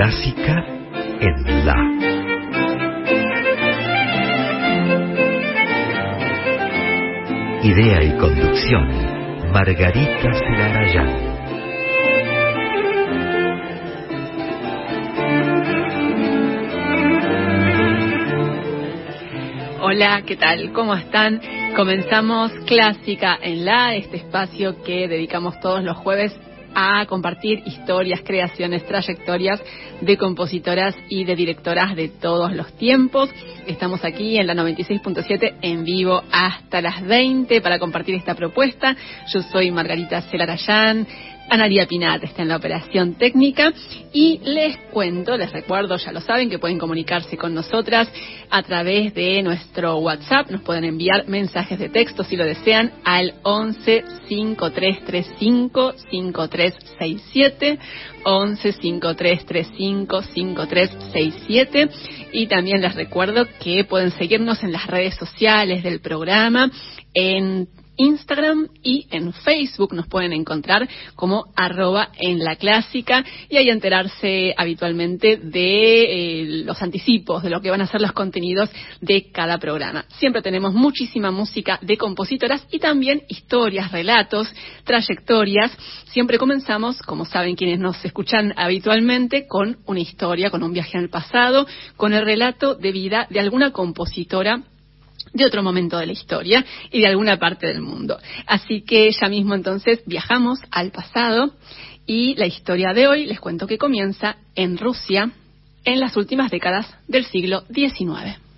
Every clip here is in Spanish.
Clásica en La. Idea y conducción, Margarita Celarayán. Hola, ¿qué tal? ¿Cómo están? Comenzamos Clásica en la, este espacio que dedicamos todos los jueves a compartir historias, creaciones, trayectorias de compositoras y de directoras de todos los tiempos. Estamos aquí en la 96.7 en vivo hasta las 20 para compartir esta propuesta. Yo soy Margarita Celarayán. Analia Pinat está en la operación técnica y les cuento, les recuerdo, ya lo saben, que pueden comunicarse con nosotras a través de nuestro WhatsApp. Nos pueden enviar mensajes de texto si lo desean al 11 5335 5367 11 5335 5367 y también les recuerdo que pueden seguirnos en las redes sociales del programa en Instagram y en Facebook nos pueden encontrar como arroba en la clásica y ahí enterarse habitualmente de eh, los anticipos de lo que van a ser los contenidos de cada programa. Siempre tenemos muchísima música de compositoras y también historias, relatos, trayectorias. Siempre comenzamos, como saben quienes nos escuchan habitualmente, con una historia, con un viaje al pasado, con el relato de vida de alguna compositora de otro momento de la historia y de alguna parte del mundo. Así que ya mismo entonces viajamos al pasado y la historia de hoy les cuento que comienza en Rusia en las últimas décadas del siglo XIX.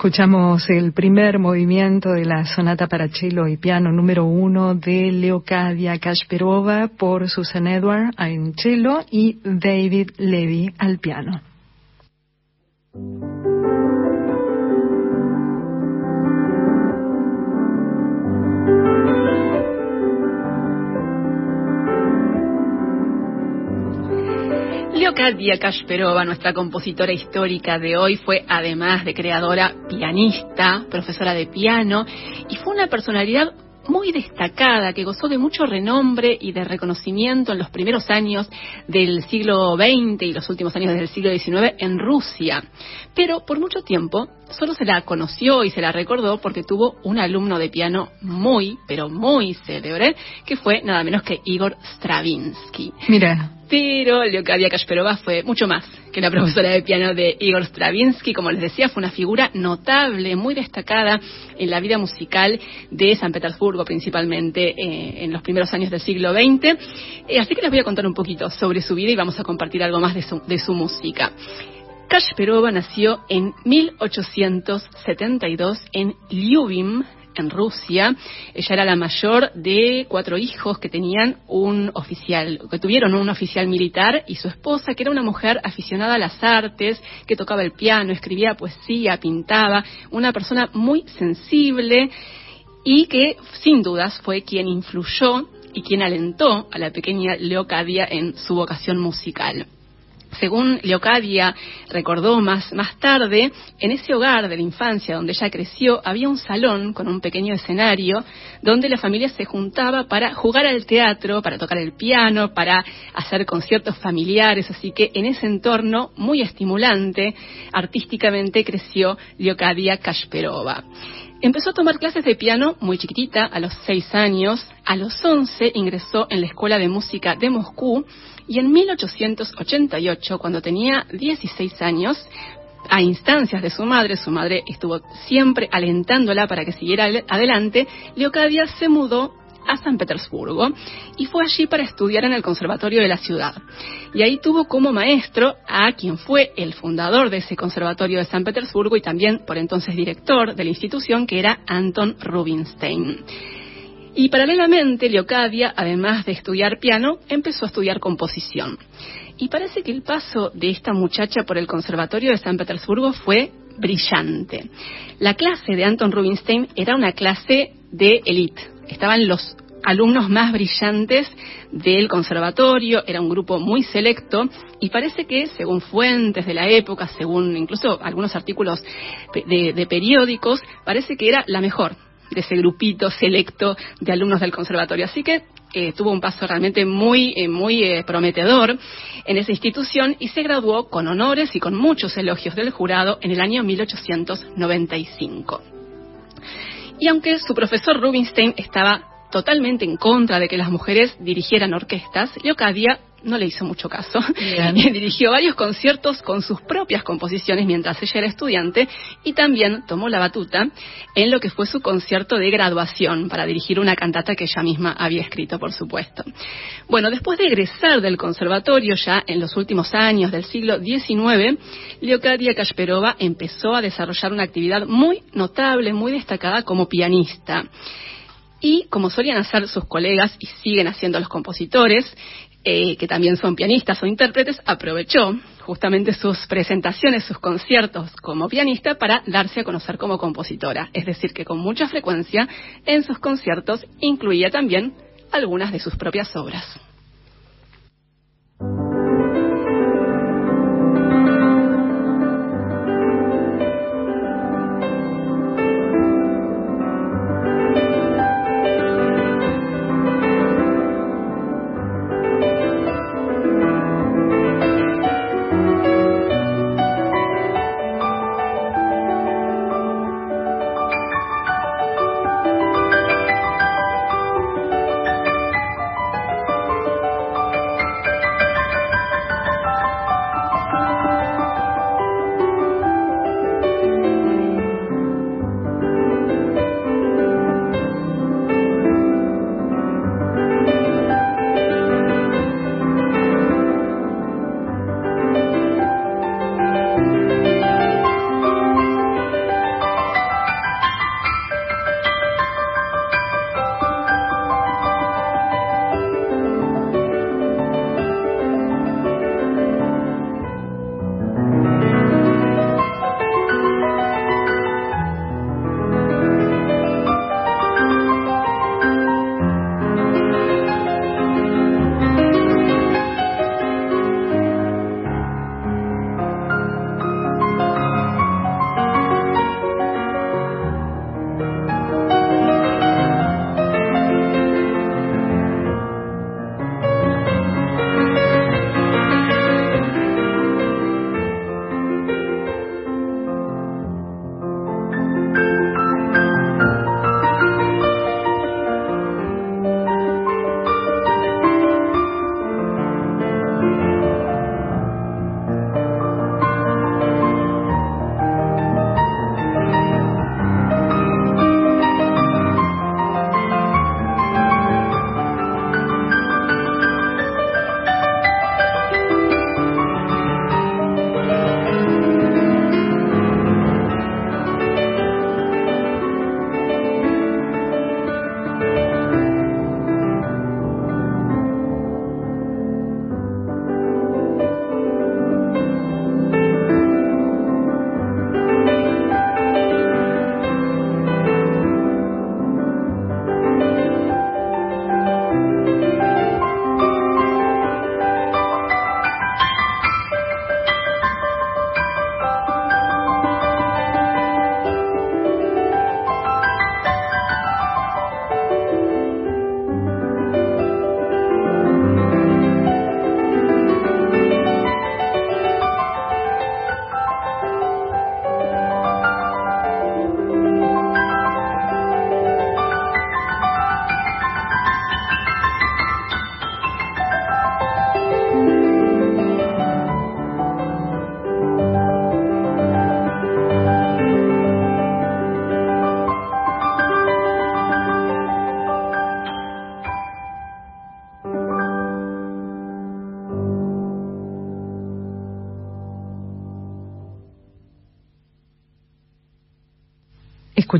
Escuchamos el primer movimiento de la sonata para cello y piano número uno de Leocadia Kashperova por Susan Edward en cello y David Levy al piano. Leocadia Kashperova, nuestra compositora histórica de hoy, fue además de creadora pianista, profesora de piano y fue una personalidad muy destacada, que gozó de mucho renombre y de reconocimiento en los primeros años del siglo XX y los últimos años del siglo XIX en Rusia. Pero por mucho tiempo solo se la conoció y se la recordó porque tuvo un alumno de piano muy, pero muy célebre, que fue nada menos que Igor Stravinsky. Mira. Pero Leocadia Kashperova fue mucho más que la profesora de piano de Igor Stravinsky. Como les decía, fue una figura notable, muy destacada en la vida musical de San Petersburgo, principalmente eh, en los primeros años del siglo XX. Eh, así que les voy a contar un poquito sobre su vida y vamos a compartir algo más de su, de su música. Kashperova nació en 1872 en Lyubim, en Rusia. Ella era la mayor de cuatro hijos que tenían un oficial, que tuvieron un oficial militar y su esposa, que era una mujer aficionada a las artes, que tocaba el piano, escribía poesía, pintaba, una persona muy sensible y que sin dudas fue quien influyó y quien alentó a la pequeña Leocadia en su vocación musical. Según Leocadia recordó más, más tarde, en ese hogar de la infancia donde ella creció había un salón con un pequeño escenario donde la familia se juntaba para jugar al teatro, para tocar el piano, para hacer conciertos familiares, así que en ese entorno muy estimulante, artísticamente creció Leocadia Kashperova. Empezó a tomar clases de piano muy chiquitita, a los seis años. A los once ingresó en la Escuela de Música de Moscú y en 1888, cuando tenía 16 años, a instancias de su madre, su madre estuvo siempre alentándola para que siguiera adelante, Leocadia se mudó a San Petersburgo y fue allí para estudiar en el conservatorio de la ciudad. Y ahí tuvo como maestro a quien fue el fundador de ese conservatorio de San Petersburgo y también por entonces director de la institución, que era Anton Rubinstein. Y paralelamente, Leocadia, además de estudiar piano, empezó a estudiar composición. Y parece que el paso de esta muchacha por el Conservatorio de San Petersburgo fue brillante. La clase de Anton Rubinstein era una clase de élite. Estaban los alumnos más brillantes del conservatorio, era un grupo muy selecto y parece que, según fuentes de la época, según incluso algunos artículos de, de periódicos, parece que era la mejor de ese grupito selecto de alumnos del conservatorio. Así que eh, tuvo un paso realmente muy, eh, muy eh, prometedor en esa institución y se graduó con honores y con muchos elogios del jurado en el año 1895. Y aunque su profesor Rubinstein estaba totalmente en contra de que las mujeres dirigieran orquestas, Leocadia no le hizo mucho caso. Y dirigió varios conciertos con sus propias composiciones mientras ella era estudiante y también tomó la batuta en lo que fue su concierto de graduación para dirigir una cantata que ella misma había escrito, por supuesto. Bueno, después de egresar del conservatorio ya en los últimos años del siglo XIX, Leocadia Kashperova empezó a desarrollar una actividad muy notable, muy destacada como pianista. Y como solían hacer sus colegas y siguen haciendo los compositores, eh, que también son pianistas o intérpretes, aprovechó justamente sus presentaciones, sus conciertos como pianista para darse a conocer como compositora. Es decir, que con mucha frecuencia en sus conciertos incluía también algunas de sus propias obras.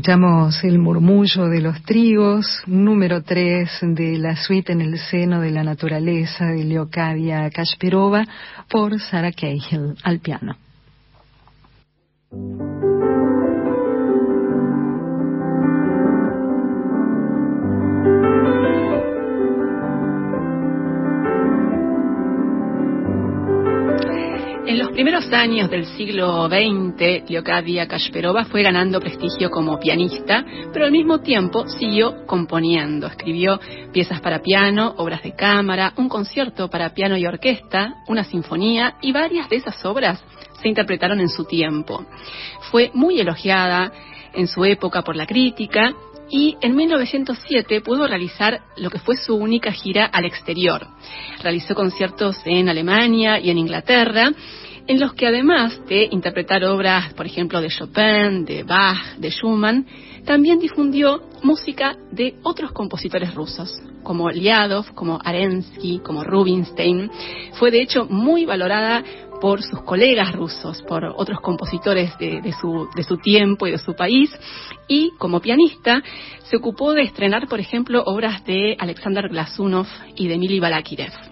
Escuchamos el murmullo de los trigos, número 3 de la suite en el seno de la naturaleza de Leocadia Kasperova por Sarah Cahill al piano. Años del siglo XX, Leocadia Kasperova fue ganando prestigio como pianista, pero al mismo tiempo siguió componiendo. Escribió piezas para piano, obras de cámara, un concierto para piano y orquesta, una sinfonía y varias de esas obras se interpretaron en su tiempo. Fue muy elogiada en su época por la crítica y en 1907 pudo realizar lo que fue su única gira al exterior. Realizó conciertos en Alemania y en Inglaterra, en los que además de interpretar obras, por ejemplo, de Chopin, de Bach, de Schumann, también difundió música de otros compositores rusos, como Liadov, como Arensky, como Rubinstein. Fue de hecho muy valorada por sus colegas rusos, por otros compositores de, su, tiempo y de su país, y como pianista se ocupó de estrenar, por ejemplo, obras de Alexander Glasunov y de Mili Balakirev.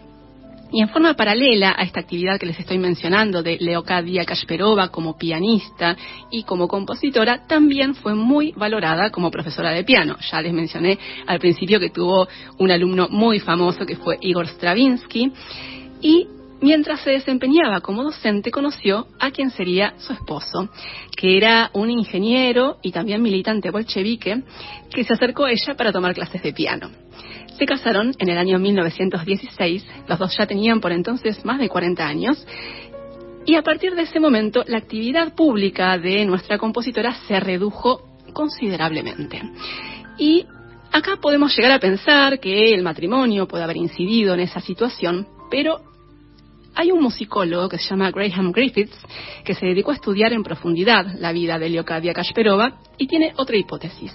Y en forma paralela a esta actividad que les estoy mencionando de Leocadia Kasperova como pianista y como compositora, también fue muy valorada como profesora de piano. Ya les mencioné al principio que tuvo un alumno muy famoso que fue Igor Stravinsky y Mientras se desempeñaba como docente, conoció a quien sería su esposo, que era un ingeniero y también militante bolchevique, que se acercó a ella para tomar clases de piano. Se casaron en el año 1916, los dos ya tenían por entonces más de 40 años, y a partir de ese momento la actividad pública de nuestra compositora se redujo considerablemente. Y acá podemos llegar a pensar que el matrimonio puede haber incidido en esa situación, pero hay un musicólogo que se llama Graham Griffiths que se dedicó a estudiar en profundidad la vida de Leocadia Kasperova y tiene otra hipótesis.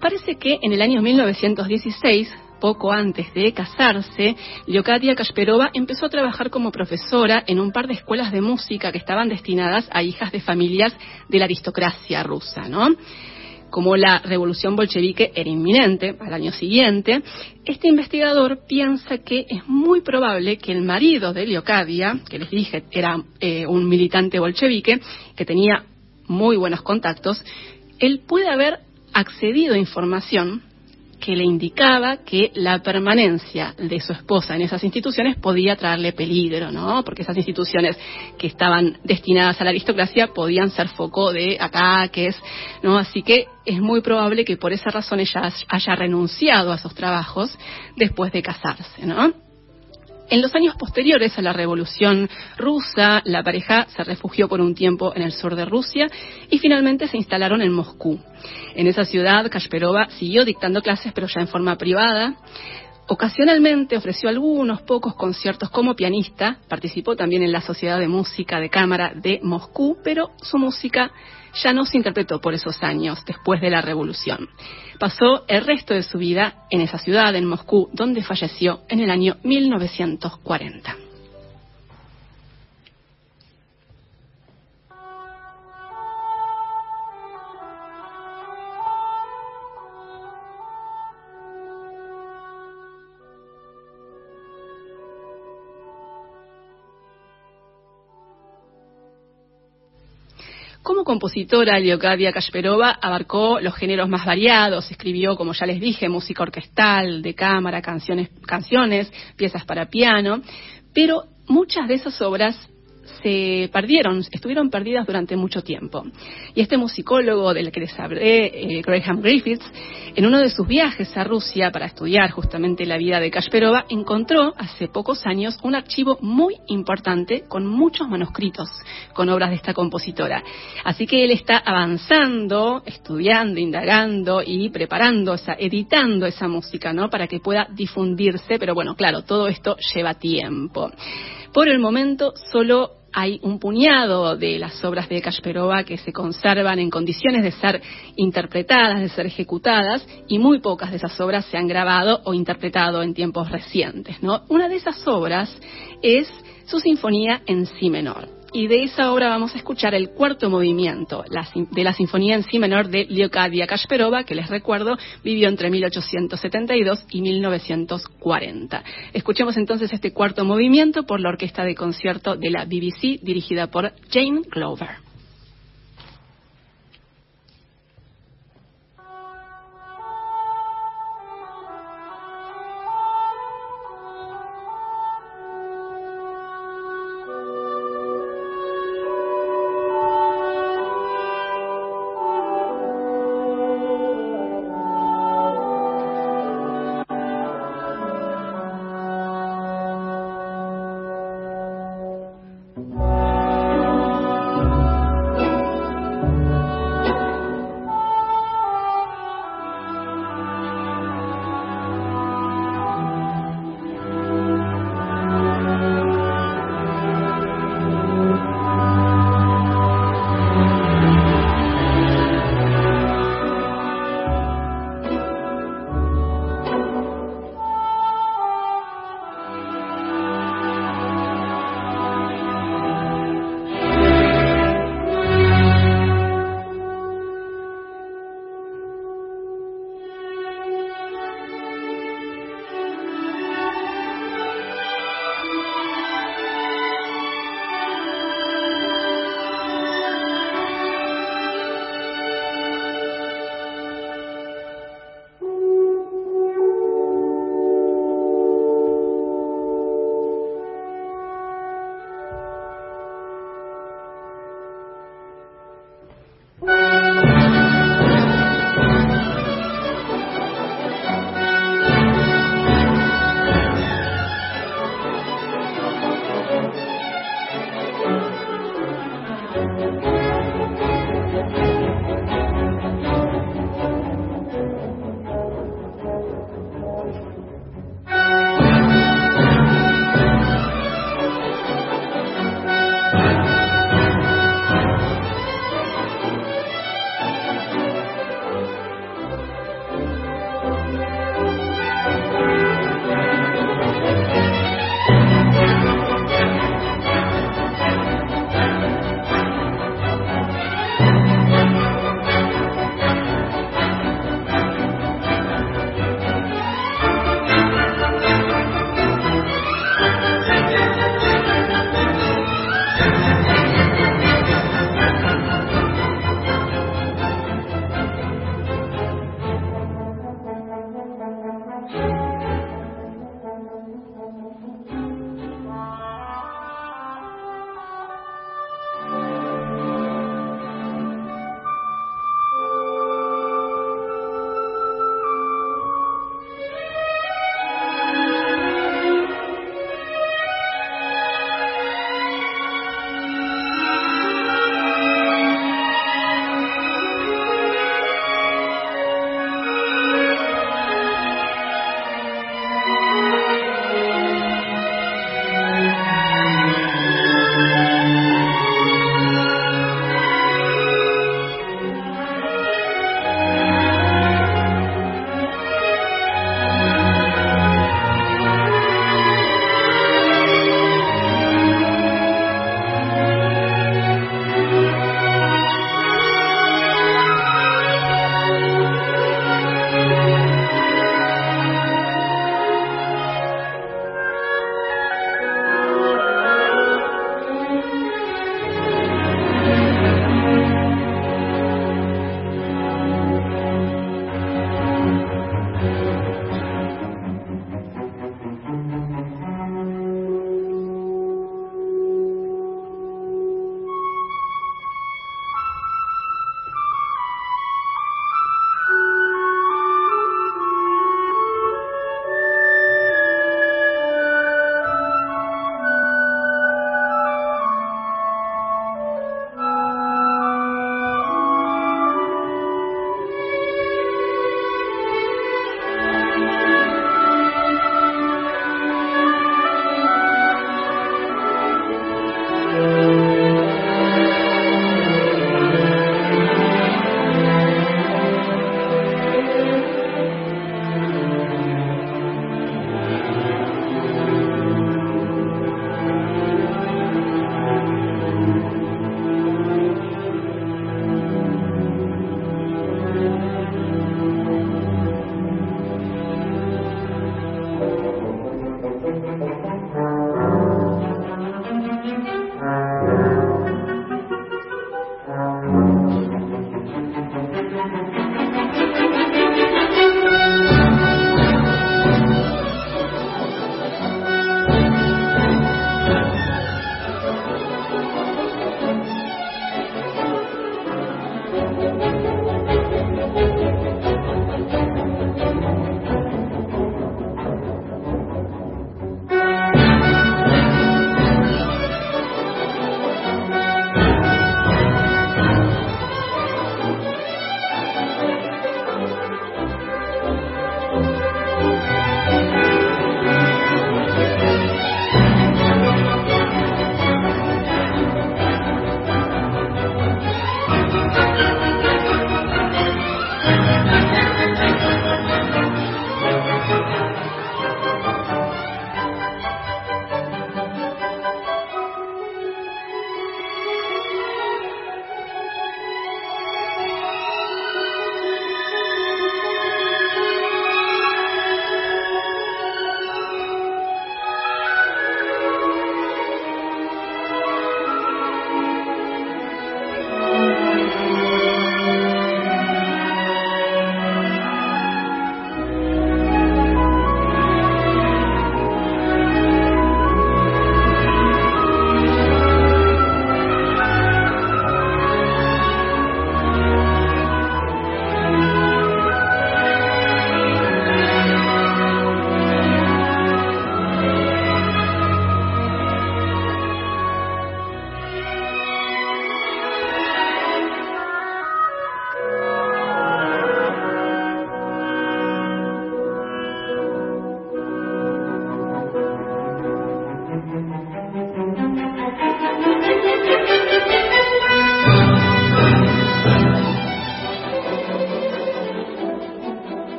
Parece que en el año 1916 poco antes de casarse, Leocadia Kasperova empezó a trabajar como profesora en un par de escuelas de música que estaban destinadas a hijas de familias de la aristocracia rusa, ¿no? como la revolución bolchevique era inminente al año siguiente, este investigador piensa que es muy probable que el marido de Leocadia, que les dije era eh, un militante bolchevique, que tenía muy buenos contactos, él puede haber accedido a información que le indicaba que la permanencia de su esposa en esas instituciones podía traerle peligro, ¿no? Porque esas instituciones que estaban destinadas a la aristocracia podían ser foco de ataques, ¿no? Así que es muy probable que por esa razón ella haya renunciado a esos trabajos después de casarse, ¿no? En los años posteriores a la Revolución Rusa, la pareja se refugió por un tiempo en el sur de Rusia y finalmente se instalaron en Moscú. En esa ciudad, Kasperova siguió dictando clases, pero ya en forma privada. Ocasionalmente ofreció algunos pocos conciertos como pianista, participó también en la Sociedad de Música de Cámara de Moscú, pero su música ya no se interpretó por esos años después de la revolución. Pasó el resto de su vida en esa ciudad, en Moscú, donde falleció en el año 1940. Como compositora, Leocadia Kasperova abarcó los géneros más variados, escribió, como ya les dije, música orquestal, de cámara, canciones, canciones, piezas para piano, pero muchas de esas obras se perdieron, estuvieron perdidas durante mucho tiempo. Y este musicólogo del que les hablé, eh, Graham Griffiths, en uno de sus viajes a Rusia para estudiar justamente la vida de Kasperova, encontró hace pocos años un archivo muy importante con muchos manuscritos con obras de esta compositora. Así que él está avanzando, estudiando, indagando y preparando, esa, editando esa música, ¿no? Para que pueda difundirse, pero bueno, claro, todo esto lleva tiempo. Por el momento solo hay un puñado de las obras de Kasperova que se conservan en condiciones de ser interpretadas, de ser ejecutadas, y muy pocas de esas obras se han grabado o interpretado en tiempos recientes. ¿no? Una de esas obras es su sinfonía en si menor. Y de esa obra vamos a escuchar el cuarto movimiento de la Sinfonía en Si menor de Leocadia Kashperova, que les recuerdo vivió entre 1872 y 1940. Escuchemos entonces este cuarto movimiento por la Orquesta de Concierto de la BBC dirigida por Jane Glover.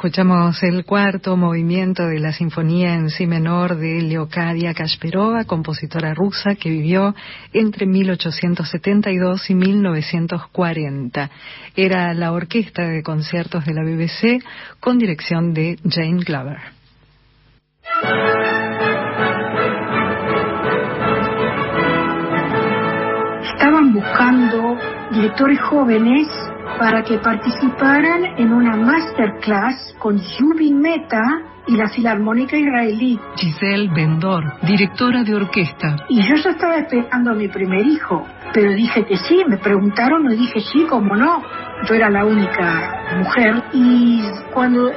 Escuchamos el cuarto movimiento de la Sinfonía en Si menor de Leocadia Kashperova, compositora rusa que vivió entre 1872 y 1940. Era la orquesta de conciertos de la BBC con dirección de Jane Glover. Estaban buscando directores jóvenes para que participaran en una masterclass con Zubin Meta y la Filarmónica Israelí. Giselle Bendor, directora de orquesta. Y yo ya estaba esperando a mi primer hijo, pero dije que sí, me preguntaron y dije sí, cómo no. Yo era la única mujer y cuando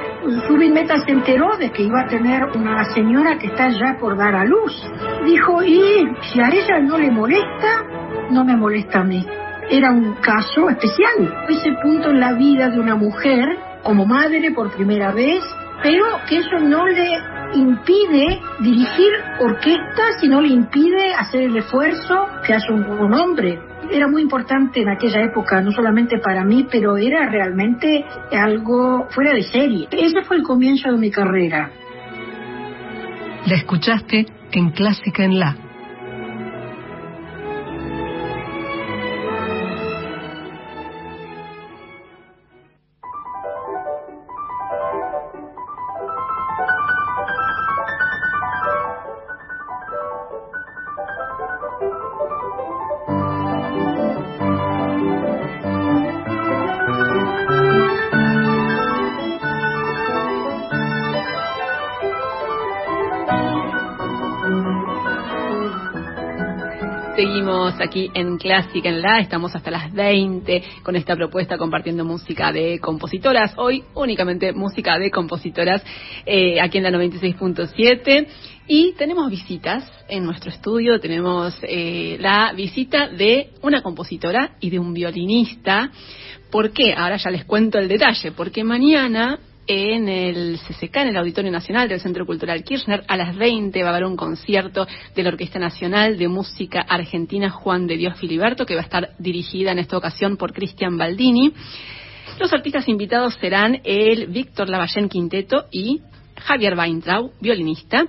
Zubin Meta se enteró de que iba a tener una señora que está ya por dar a luz, dijo, y si a ella no le molesta, no me molesta a mí era un caso especial. Ese punto en la vida de una mujer, como madre por primera vez, pero que eso no le impide dirigir orquestas y no le impide hacer el esfuerzo que hace un, hombre. Era muy importante en aquella época, no solamente para mí, pero era realmente algo fuera de serie. Ese fue el comienzo de mi carrera. La escuchaste en Clásica en La. Aquí en Clásica en La, estamos hasta las 20 con esta propuesta compartiendo música de compositoras. Hoy únicamente música de compositoras eh, aquí en la 96.7. Y tenemos visitas en nuestro estudio, tenemos eh, la visita de una compositora y de un violinista. ¿Por qué? Ahora ya les cuento el detalle, porque mañana en el CCK, en el Auditorio Nacional del Centro Cultural Kirchner. A las 20 va a haber un concierto de la Orquesta Nacional de Música Argentina Juan de Dios Filiberto, que va a estar dirigida en esta ocasión por Cristian Baldini. Los artistas invitados serán el Víctor Lavallén Quinteto y Javier Weintraub, violinista.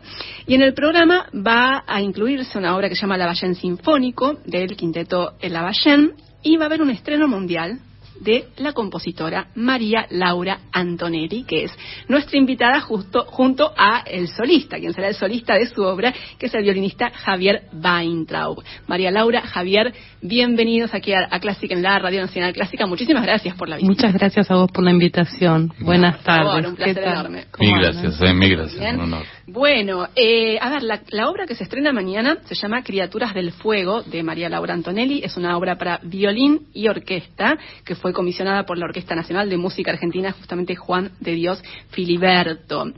Y en el programa va a incluirse una obra que se llama Lavallén Sinfónico del Quinteto Lavallén y va a haber un estreno mundial de la compositora María Laura Antonelli, que es nuestra invitada justo junto a el solista, quien será el solista de su obra, que es el violinista Javier Weintraub. María Laura, Javier, bienvenidos aquí a, Clásica en la Radio Nacional Clásica. Muchísimas gracias por la visita. Muchas gracias a vos por la invitación. Buenas tardes. un placer enorme. Mil gracias, eh, mil gracias. Un honor. Bueno, eh, a ver, la, la, obra que se estrena mañana se llama Criaturas del Fuego de María Laura Antonelli. Es una obra para violín y orquesta que fue comisionada por la Orquesta Nacional de Música Argentina, justamente Juan de Dios Filiberto.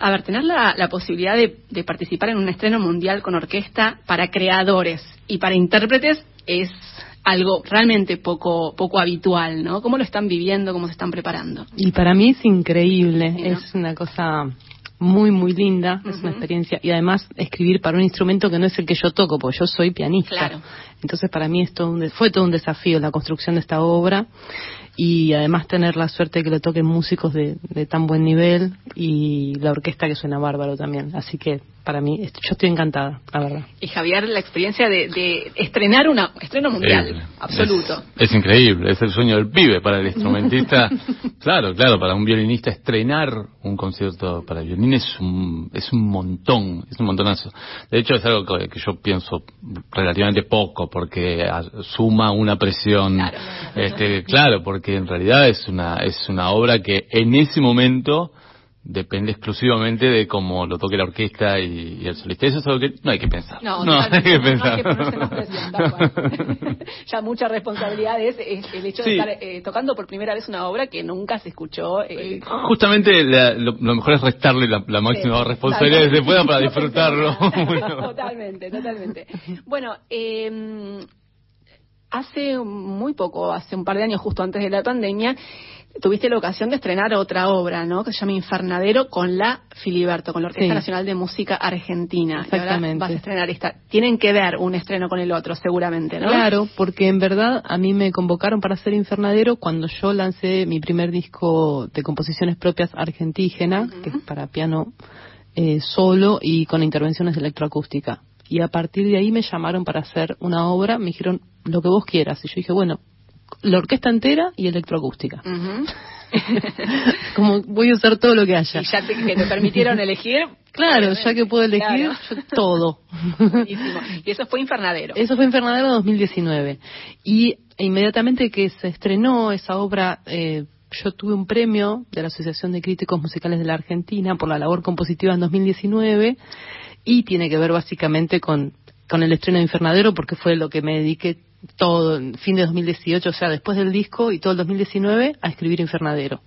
A ver, tener la, la posibilidad de, de participar en un estreno mundial con orquesta para creadores y para intérpretes es algo realmente poco poco habitual, ¿no? ¿Cómo lo están viviendo? ¿Cómo se están preparando? Y para mí es increíble, ¿no? es una cosa muy, muy linda, uh -huh. es una experiencia. Y además escribir para un instrumento que no es el que yo toco, porque yo soy pianista. Claro. Entonces para mí esto fue todo un desafío la construcción de esta obra y además tener la suerte de que le toquen músicos de, de tan buen nivel y la orquesta que suena bárbaro también. Así que para mí, yo estoy encantada, la verdad. Y Javier, la experiencia de, de estrenar una estreno mundial, absoluto. Es, es, increíble, es el sueño del pibe para el instrumentista. claro, claro, para un violinista estrenar un concierto para violín es un, es un montón, es un montonazo. De hecho, es algo que, que yo pienso relativamente poco, porque suma una presión. Claro, este, claro, porque en realidad es una, es una obra que en ese momento depende exclusivamente de cómo lo toque la orquesta y, y, el solista. Eso es algo que no hay que pensar. No, no, hay que pensar. No hay que ya mucha responsabilidad es, es el hecho sí. de estar eh, tocando por primera vez una obra que nunca se escuchó. Eh. Justamente la, lo, lo, mejor es restarle la, la máxima sí, responsabilidad que se pueda para disfrutarlo. bueno. Totalmente, totalmente. Bueno, eh, hace muy poco, hace un par de años, justo antes de la pandemia, tuviste la ocasión de estrenar otra obra, ¿no? Que se llama Infernadero con la Filiberto, con la Orquesta Sí. Nacional de Música Argentina. Y ahora Exactamente. vas a estrenar esta. Tienen que ver un estreno con el otro, seguramente, ¿no? Claro, porque en verdad a mí me convocaron para hacer Infernadero cuando yo lancé mi primer disco de composiciones propias argentígena, que es para piano eh, solo y con intervenciones de electroacústica. Y a partir de ahí me llamaron para hacer una obra, me dijeron lo que vos quieras. Y yo dije, bueno, la orquesta entera y electroacústica. Como voy a usar todo lo que haya. Y ya te, que te permitieron elegir. Claro, ya que puedo elegir Claro. todo. Buenísimo. Y eso fue Infernadero. Eso fue Infernadero 2019. Y inmediatamente que se estrenó esa obra, eh, yo tuve un premio de la Asociación de Críticos Musicales de la Argentina por la labor compositiva en 2019 y tiene que ver básicamente con, con el estreno de Infernadero porque fue lo que me dediqué todo, fin de 2018, o sea, después del disco y todo el 2019 a escribir Infernadero.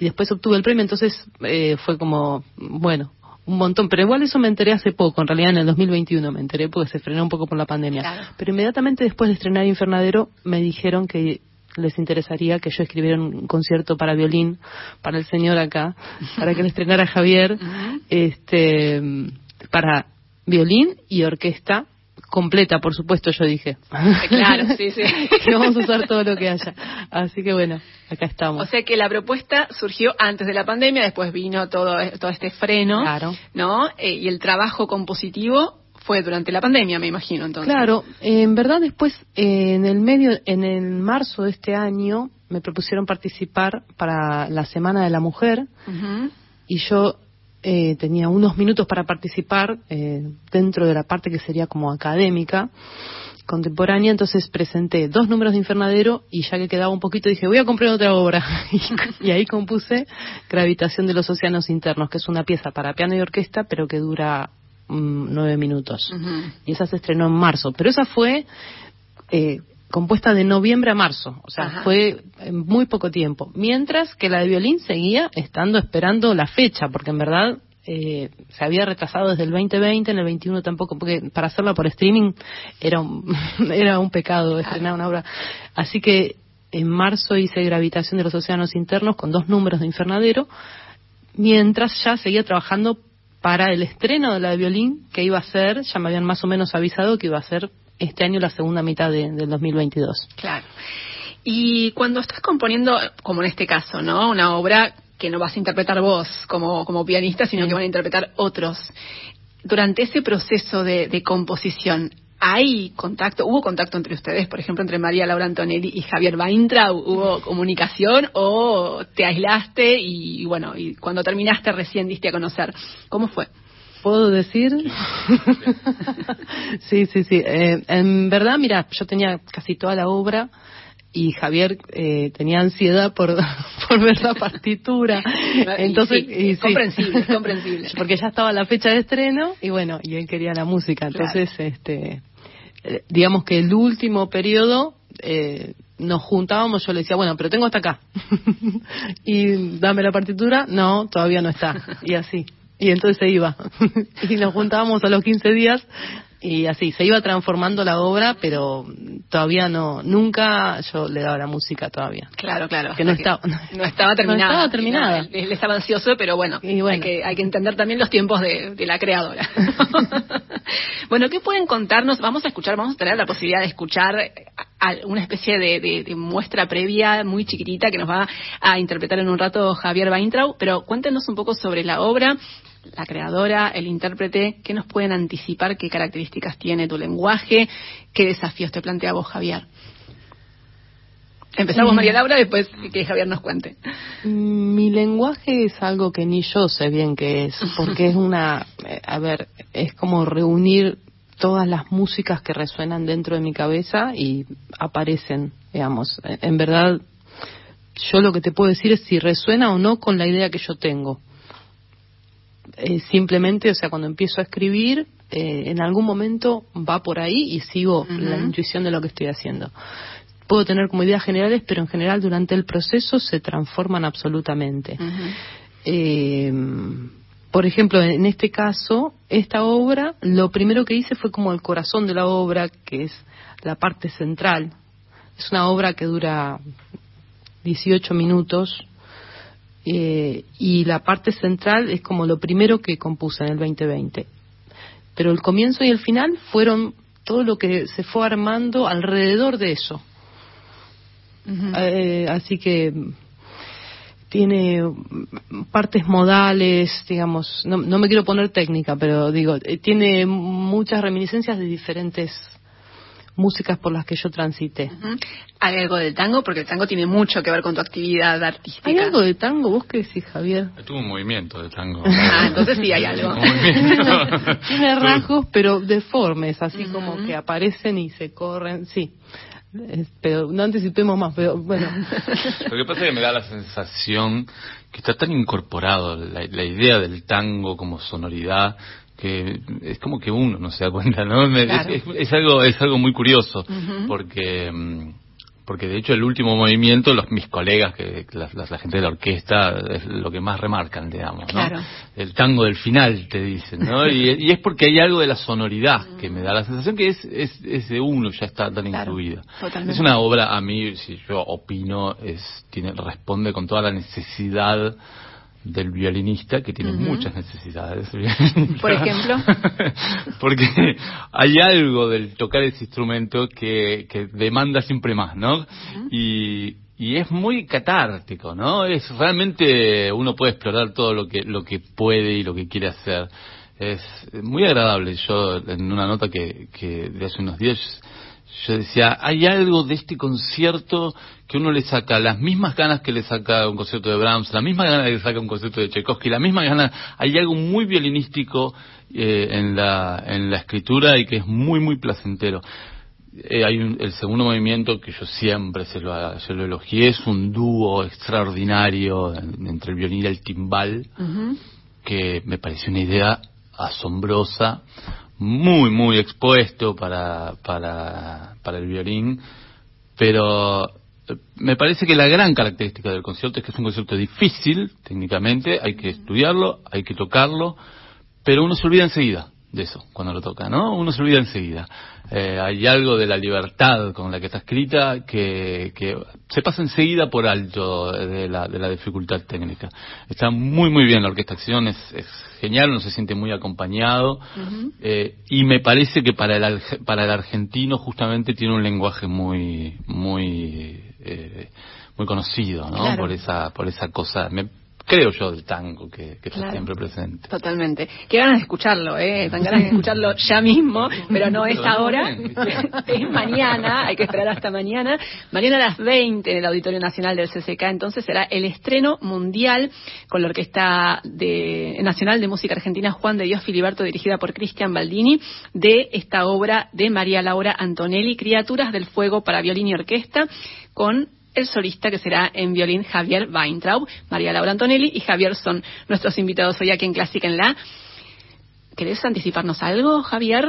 Y después obtuve el premio, entonces eh, fue como, bueno, un montón, pero igual eso me enteré hace poco, en realidad en el 2021 me enteré porque se frenó un poco por la pandemia. Claro. Pero inmediatamente después de estrenar Infernadero me dijeron que les interesaría que yo escribiera un concierto para violín para el señor acá, para que le estrenara Javier, este, para violín y orquesta completa, por supuesto, yo dije. Claro, sí, sí. que vamos a usar todo lo que haya. Así que bueno, acá estamos. O sea que la propuesta surgió antes de la pandemia, después vino todo, todo este freno, Claro. ¿no? Eh, y el trabajo compositivo fue durante la pandemia, me imagino, entonces. Claro, eh, en verdad después, eh, en el medio, en el marzo de este año, me propusieron participar para la Semana de la Mujer Ujú. y yo eh, tenía unos minutos para participar eh, dentro de la parte que sería como académica contemporánea, entonces presenté dos números de Infernadero y ya que quedaba un poquito dije voy a comprar otra obra y, y ahí compuse Gravitación de los Océanos Internos, que es una pieza para piano y orquesta pero que dura mm, nueve minutos. Y esa se estrenó en marzo, pero esa fue eh, compuesta de noviembre a marzo, o sea, Ajá. fue en muy poco tiempo, mientras que la de violín seguía estando esperando la fecha, porque en verdad eh, se había retrasado desde el 2020, en el 21 tampoco, porque para hacerla por streaming era un, era un pecado estrenar una obra. Así que en marzo hice Gravitación de los Océanos Internos con dos números de Infernadero, mientras ya seguía trabajando para el estreno de la de violín que iba a ser, ya me habían más o menos avisado que iba a ser este año la segunda mitad de- del 2022. Claro. Y cuando estás componiendo, como en este caso, ¿no? Una obra que no vas a interpretar vos como, como pianista, sino que van a interpretar otros. Durante ese proceso de, de composición, ¿hay contacto? ¿Hubo contacto entre ustedes? Por ejemplo, entre María Laura Antonelli y Javier Weintraub. ¿Hubo comunicación o te aislaste y, bueno, y cuando terminaste recién diste a conocer? ¿Cómo fue? ¿Puedo decir? sí, sí, sí. Eh, en verdad, mira, yo tenía casi toda la obra y Javier eh, tenía ansiedad por, por ver la partitura. Entonces, Sí, y es comprensible, es comprensible. Porque ya estaba la fecha de estreno y bueno, y él quería la música. Entonces, este, eh, digamos que el último periodo eh, nos juntábamos, yo le decía, bueno, pero tengo hasta acá. y dame la partitura, no, todavía no está. Y así. Y entonces se iba. y nos juntábamos a los 15 días y así, se iba transformando la obra, pero todavía no, nunca yo le daba la música todavía. Claro, claro. Que no estaba- no estaba terminada. No estaba terminada. Él, él estaba ansioso, pero bueno, Y bueno. Hay, que, hay que entender también los tiempos de, de la creadora. bueno, ¿qué pueden contarnos? Vamos a escuchar, vamos a tener la posibilidad de escuchar una especie de, de- de muestra previa muy chiquitita que nos va a interpretar en un rato Javier Weintraub, pero cuéntenos un poco sobre la obra, la creadora, el intérprete, ¿qué nos pueden anticipar? ¿Qué características tiene tu lenguaje? ¿Qué desafíos te plantea vos, Javier? Empezamos Mm. María Laura, después que Javier nos cuente. Mi lenguaje es algo que ni yo sé bien qué es, porque es una, eh, a ver, es como reunir todas las músicas que resuenan dentro de mi cabeza y aparecen, digamos. En verdad, yo lo que te puedo decir es si resuena o no con la idea que yo tengo. Eh, simplemente, o sea, cuando empiezo a escribir, eh, en algún momento va por ahí y sigo la intuición de lo que estoy haciendo. Puedo tener como ideas generales, pero en general durante el proceso se transforman absolutamente. Eh, por ejemplo, en este caso, esta obra, lo primero que hice fue como el corazón de la obra, que es la parte central. Es una obra que dura 18 minutos. Eh, y la parte central es como lo primero que compuse en el 2020. Pero el comienzo y el final fueron todo lo que se fue armando alrededor de eso. Eh, así que tiene partes modales, digamos, no, no, me quiero poner técnica, pero digo, eh, tiene muchas reminiscencias de diferentes músicas por las que yo transité. ¿Hay algo del tango? Porque el tango tiene mucho que ver con tu actividad artística. ¿Hay algo de tango? ¿Vos qué decís, Javier? Tuvo un movimiento de tango. ah, entonces sí hay algo. tiene rasgos, pero deformes, así como que aparecen y se corren, sí. Pero no anticipemos más, pero bueno. Lo que pasa es que me da la sensación que está tan incorporado la, la idea del tango como sonoridad que es como que uno no se da cuenta, ¿no? Es, algo es algo muy curioso porque mm, porque de hecho el último movimiento los mis colegas que la, gente de la orquesta es lo que más remarcan digamos ¿no? el tango del final te dicen no y, es porque hay algo de la sonoridad que me da la sensación que es es, de uno ya está tan incluida. es una obra a mí si yo opino es tiene responde con toda la necesidad del violinista que tiene muchas necesidades. Por ejemplo. Porque hay algo del tocar ese instrumento que, que demanda siempre más, ¿no? y, y es muy catártico, ¿no? Es realmente uno puede explorar todo lo que lo que puede y lo que quiere hacer. Es muy agradable. Yo en una nota que, que de hace unos días yo decía, hay algo de este concierto que uno le saca las mismas ganas que le saca un concierto de Brahms, la misma ganas que le saca un concierto de Tchaikovsky, la misma ganas, hay algo muy violinístico eh, en, la, en la escritura y que es muy, muy placentero. Eh, hay el segundo movimiento que yo siempre se lo, se lo elogié, es un dúo extraordinario entre el violín y el timbal, que me pareció una idea asombrosa muy, muy expuesto para, para, para el violín, pero eh, me parece que la gran característica del concierto es que es un concierto difícil técnicamente, hay que estudiarlo, hay que tocarlo, pero uno se olvida enseguida de eso cuando lo toca, ¿no? Uno se olvida enseguida. Eh, hay algo de la libertad con la que está escrita que, que se pasa enseguida por alto de la, de la dificultad técnica. Está muy, muy bien la orquestación, es, es genial, uno se siente muy acompañado eh, y me parece que para el, para el argentino justamente tiene un lenguaje muy, muy, eh, muy conocido, ¿no? Por esa, por esa cosa. Me, creo yo, del tango que, está siempre presente. Totalmente. Qué ganas de escucharlo, ¿eh? Tan ganas de escucharlo ya mismo, pero no es ahora, es mañana, hay que esperar hasta mañana. Mañana a las 20 en el Auditorio Nacional del CCK, entonces será el estreno mundial con la Orquesta de, Nacional de Música Argentina Juan de Dios Filiberto, dirigida por Cristian Baldini, de esta obra de María Laura Antonelli, Criaturas del Fuego para violín y orquesta, con el solista que será en violín Javier Weintraub, María Laura Antonelli y Javier son nuestros invitados hoy aquí en Clásica en la. ¿Querés anticiparnos algo, Javier?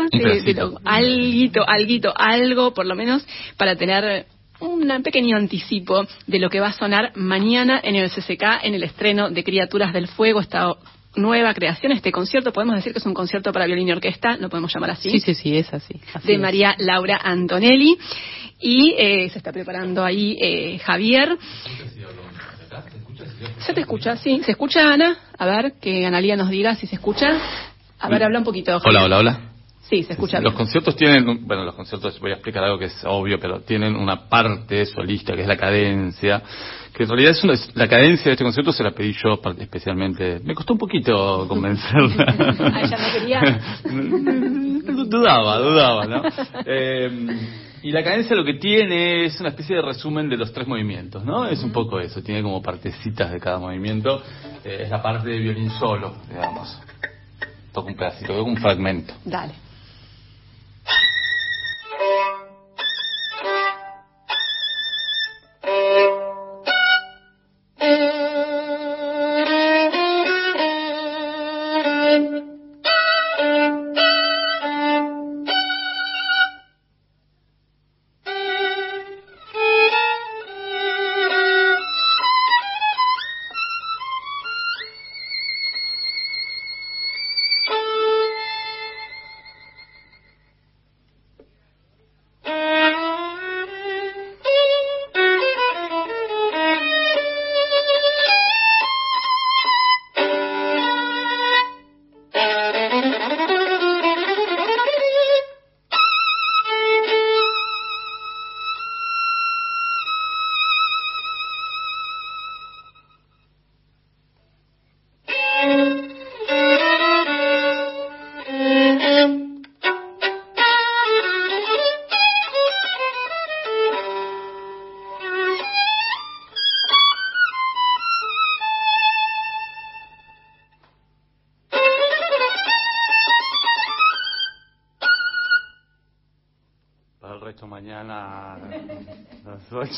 alguito, alguito, algo, por lo menos, para tener un pequeño anticipo de lo que va a sonar mañana en el CCK, en el estreno de Criaturas del Fuego, esta nueva creación, este concierto, podemos decir que es un concierto para violín y orquesta, lo podemos llamar así. Sí, sí, sí, es así. de María Laura Antonelli. Y eh, se está preparando ahí eh, Javier. ¿Se te escucha? Sí. ¿Se escucha, Ana? A ver, que Analía nos diga si se escucha. A ver, habla un poquito. Hola, hola, hola. Sí, se escucha. Los conciertos tienen, bueno, los conciertos, voy a explicar algo que es obvio, pero tienen una parte solista que es la cadencia, que en realidad es, una, la cadencia de este concierto se la pedí yo especialmente. Me costó un poquito convencerla. ah, ella no quería. dudaba, dudaba, ¿no? Eh, y la cadencia lo que tiene es una especie de resumen de los tres movimientos, ¿no? Es un poco eso, tiene como partecitas de cada movimiento. Eh, es la parte de violín solo, digamos. Toco un pedacito, un fragmento. Dale.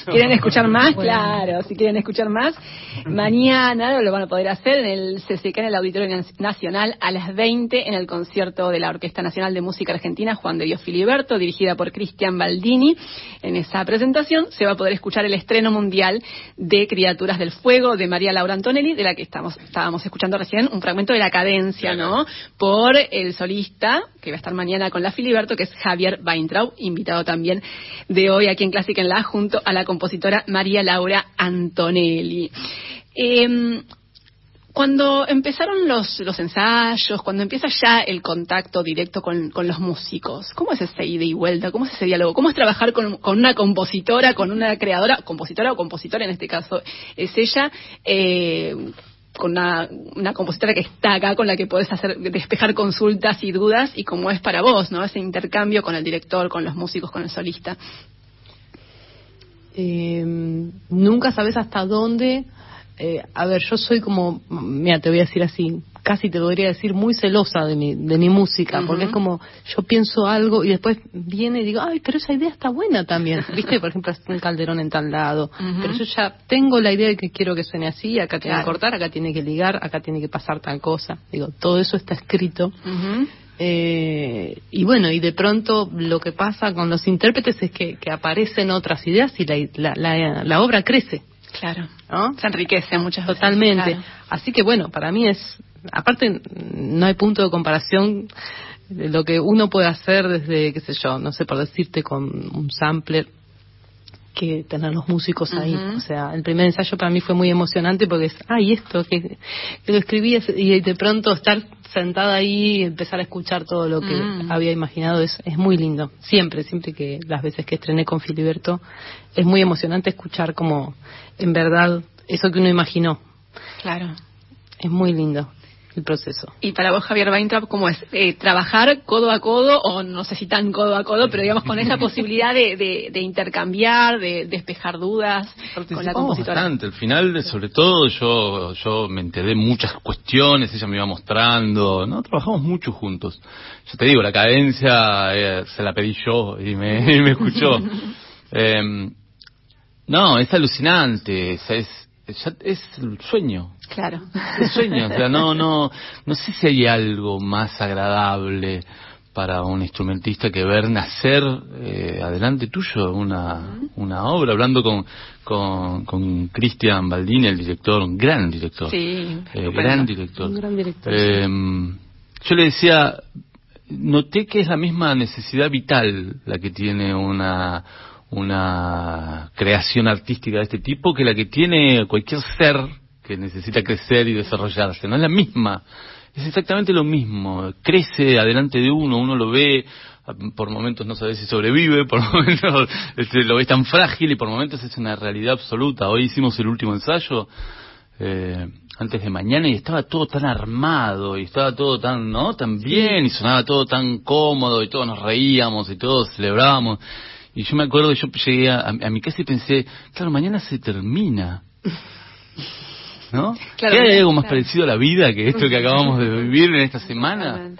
¿Quieren escuchar más? Claro, si quieren escuchar más, mañana lo van a poder hacer en el CCK, en el Auditorio Nacional, a las 20, en el concierto de la Orquesta Nacional de Música Argentina, Juan de Dios Filiberto, dirigida por Cristian Baldini. En esa presentación se va a poder escuchar el estreno mundial de Criaturas del Fuego de María Laura Antonelli, de la que estamos, estábamos escuchando recién un fragmento de la cadencia, ¿no? Por el solista, que va a estar mañana con la Filiberto, que es Javier Weintraub, invitado también de hoy aquí en Clásica en la, junto a la compositora María Laura Antonelli. Em, cuando empezaron los, los ensayos, cuando empieza ya el contacto directo con, los músicos, ¿cómo es ese ida y vuelta? ¿Cómo es ese diálogo? ¿Cómo es trabajar con, una compositora, con una creadora, compositora o compositora en este caso es ella, eh, con una, compositora que está acá, con la que puedes hacer, despejar consultas y dudas, y cómo es para vos, ¿no? Ese intercambio con el director, con los músicos, con el solista. Eh, nunca sabes hasta dónde eh, a ver, yo soy como, mira, te voy a decir así, casi te podría decir muy celosa de mi, de mi música, porque es como, yo pienso algo y después viene y digo, ay, pero esa idea está buena también, viste, por ejemplo, un calderón en tal lado, pero yo ya tengo la idea de que quiero que suene así, acá tiene que cortar, acá tiene que ligar, acá tiene que pasar tal cosa, digo, todo eso está escrito. Eh, y bueno, y de pronto lo que pasa con los intérpretes es que, que aparecen otras ideas y la, la, la obra crece. Claro. ¿no? Se enriquece muchas veces. Totalmente. Así que bueno, para mí es, aparte no hay punto de comparación de lo que uno puede hacer desde, qué sé yo, no sé, por decirte, con un sampler que tener los músicos ahí. O sea, el primer ensayo para mí fue muy emocionante porque es, ay, esto, que, lo escribí y de pronto estar sentada ahí y empezar a escuchar todo lo que mm. había imaginado es, es muy lindo. Siempre, siempre que las veces que estrené con Filiberto, es muy emocionante escuchar como en verdad eso que uno imaginó. Claro. Es muy lindo el proceso. Y para vos, Javier Weintraub, ¿cómo es? Eh, ¿Trabajar codo a codo, o no sé si tan codo a codo, pero digamos con esa posibilidad de, de, intercambiar, de despejar dudas con la compositora? bastante. Al final, sobre todo, yo, yo me enteré muchas cuestiones, ella me iba mostrando, ¿no? Trabajamos mucho juntos. Yo te digo, la cadencia eh, se la pedí yo y me, me escuchó. Em, no, es alucinante, es, es, es el sueño. Claro. El sueño, o sea, no, no, no sé si hay algo más agradable para un instrumentista que ver nacer eh, adelante tuyo una, una obra, hablando con, con, con Cristian Baldini, el director, un gran director. Sí, eh, gran director. Un gran director. Em, yo le decía, noté que es la misma necesidad vital la que tiene una una creación artística de este tipo que la que tiene cualquier ser que necesita crecer y desarrollarse. No es la misma, es exactamente lo mismo. Crece adelante de uno, uno lo ve, por momentos no sabe si sobrevive, por momentos este, lo ve tan frágil y por momentos es una realidad absoluta. Hoy hicimos el último ensayo. Eh, antes de mañana y estaba todo tan armado y estaba todo tan no tan bien y sonaba todo tan cómodo y todos nos reíamos y todos celebrábamos y yo me acuerdo, yo llegué a, mi casa y pensé, claro, mañana se termina. ¿No? ¿Qué hay algo más parecido a la vida que esto que acabamos de vivir en esta semana?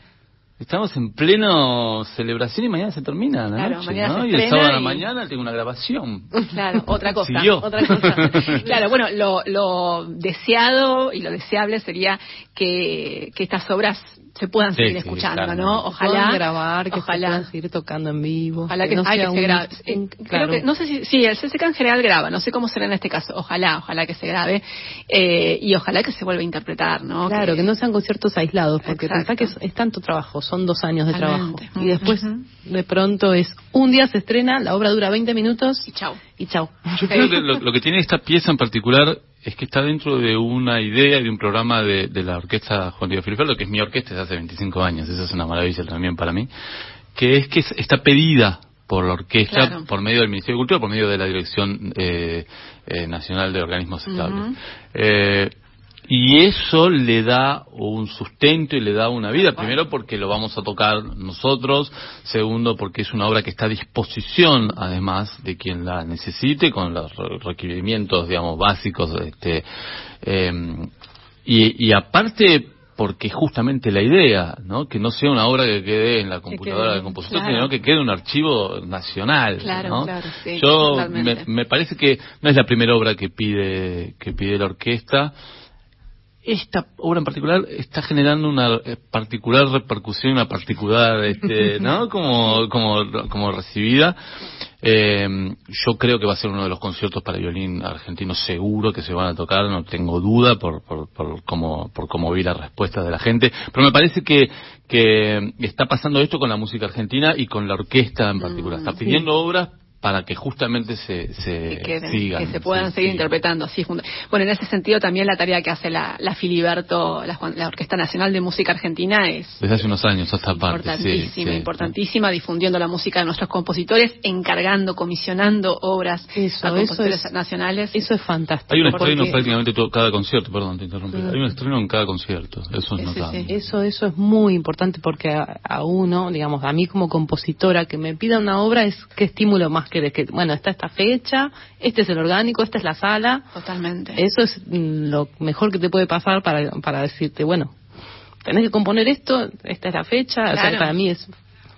Estamos en pleno celebración y mañana se termina la noche, ¿no? y el sábado a la mañana tengo una grabación. Claro, otra cosa. Otra cosa. claro, bueno, lo, lo deseado y lo deseable sería que, que estas obras se puedan seguir escuchando, ¿no? Ojalá grabar, que ojalá, se puedan seguir tocando en vivo. Ojalá que, no se grabe. Eh, creo que, no sé si, sí, el CCK en general graba, no sé cómo será en este caso. Ojalá, ojalá que se grabe eh, y ojalá que se vuelva a interpretar, ¿no? Claro, que, no sean conciertos aislados, porque pensá que es, tanto trabajo, son dos años de trabajo. Y después, de pronto, es un día se estrena, la obra dura 20 minutos y chao. Y chao. Yo creo que lo, lo que tiene esta pieza en particular es que está dentro de una idea, de un programa de, de la orquesta Juan Diego Filiferto, que es mi orquesta desde hace 25 años, eso es una maravilla también para mí, que es que está pedida por la orquesta, por medio del Ministerio de Cultura, por medio de la Dirección eh, eh, Nacional de Organismos Estables. eh, y eso le da un sustento y le da una vida, primero porque lo vamos a tocar nosotros, segundo porque es una obra que está a disposición además de quien la necesite con los requerimientos digamos básicos este eh, y, y aparte porque justamente la idea, ¿no? Que no sea una obra que quede en la computadora del compositor, sino que quede un archivo nacional, claro, Claro, sí, Yo me, parece que no es la primera obra que pide que pide la orquesta. Esta obra en particular está generando una eh, particular repercusión, una particular, este, ¿no? Como, como, como recibida. Eh, yo creo que va a ser uno de los conciertos para violín argentino seguro que se van a tocar, no tengo duda por, por, por, cómo, por cómo vi la respuesta de la gente. Pero me parece que, que está pasando esto con la música argentina y con la orquesta en particular. Está mm, pidiendo obras para que justamente se, se sigan, que se puedan seguir interpretando así bueno en ese sentido también la tarea que hace la, la Filiberto la, Orquesta Nacional de Música Argentina es desde hace unos años hasta parte importantísima importantísima difundiendo la música de nuestros compositores encargando comisionando obras a compositores nacionales. eso es fantástico hay un estreno prácticamente todo, cada concierto perdón te interrumpí. Hay un estreno en cada concierto eso es notable. eso eso es muy importante porque a, a uno digamos a mí como compositora que me pida una obra es qué estímulo más que de que, bueno, está esta fecha, este es el orgánico, esta es la sala. Totalmente. Eso es mm, lo mejor que te puede pasar para, para decirte, bueno, tenés que componer esto, esta es la fecha, para mí es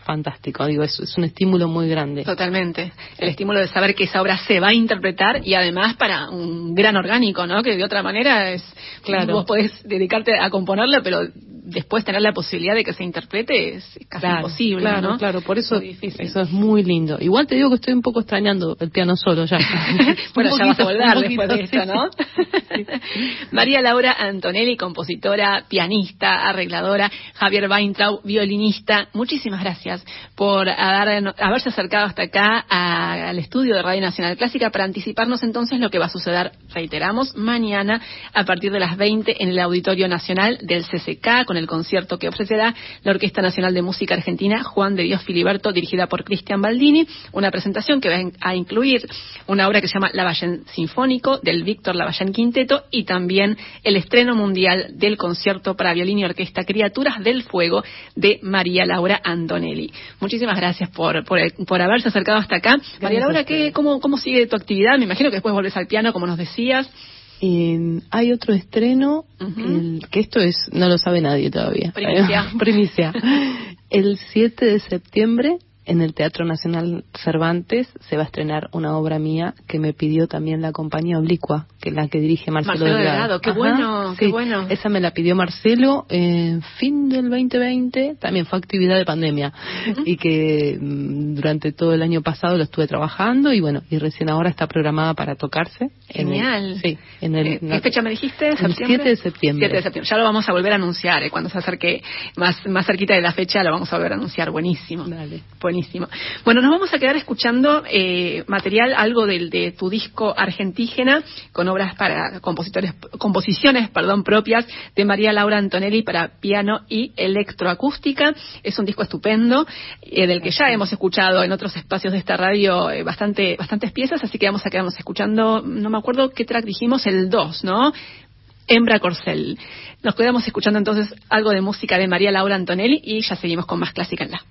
fantástico, digo, es, es, un estímulo muy grande. Totalmente. El estímulo de saber que esa obra se va a interpretar y además para un gran orgánico, ¿no? Que de otra manera es, claro. vos podés dedicarte a componerla, pero después tener la posibilidad de que se interprete es casi imposible, claro, ¿no? Claro, por eso eso es muy lindo. Igual te digo que estoy un poco extrañando el piano solo ya. bueno, ya vas a volver después de esto, ¿no? María Laura Antonelli, compositora, pianista, arregladora, Javier Weintraub, violinista. Muchísimas gracias por haberse acercado hasta acá al estudio de Radio Nacional Clásica para anticiparnos entonces lo que va a suceder, reiteramos, mañana a partir de las 20 en el Auditorio Nacional del CCK con el concierto que ofrecerá la Orquesta Nacional de Música Argentina Juan de Dios Filiberto, dirigida por Cristian Baldini, una presentación que va a incluir una obra que se llama Lavallén Sinfónico del Víctor Lavallén Quinteto y también el estreno mundial del concierto para violín y orquesta Criaturas del Fuego de María Laura Antonelli. Muchísimas gracias por, por, haberse acercado hasta acá. María Laura, ¿qué, cómo, ¿cómo sigue tu actividad? Me imagino que después volvés al piano, como nos decías. hay otro estreno, que esto es no lo sabe nadie todavía. Primicia. Primicia. El 7 de septiembre en el Teatro Nacional Cervantes se va a estrenar una obra mía que me pidió también la compañía Oblicua, que es la que dirige Marcelo, Marcelo Delgado. Qué bueno, qué bueno. Esa me la pidió Marcelo en fin del 2020, también fue actividad de pandemia y que mm, durante todo el año pasado lo estuve trabajando y bueno, y recién ahora está programada para tocarse. Genial. sí, en el, eh, ¿Qué fecha me dijiste? El 7 de septiembre. 7 de septiembre. Ya lo vamos a volver a anunciar, eh, cuando se acerque más, más cerquita de la fecha lo vamos a volver a anunciar. Buenísimo. Dale. Buenísimo. Bueno, nos vamos a quedar escuchando eh, material, algo del, de tu disco Argentígena, con obras para compositores, composiciones, perdón, propias de María Laura Antonelli para piano y electroacústica. Es un disco estupendo, eh, del que ya hemos escuchado en otros espacios de esta radio eh, bastante, bastantes piezas, así que vamos a quedarnos escuchando, no me acuerdo qué track dijimos, el 2, ¿no? Hembra Corcel. Nos quedamos escuchando entonces algo de música de María Laura Antonelli y ya seguimos con más clásica en la.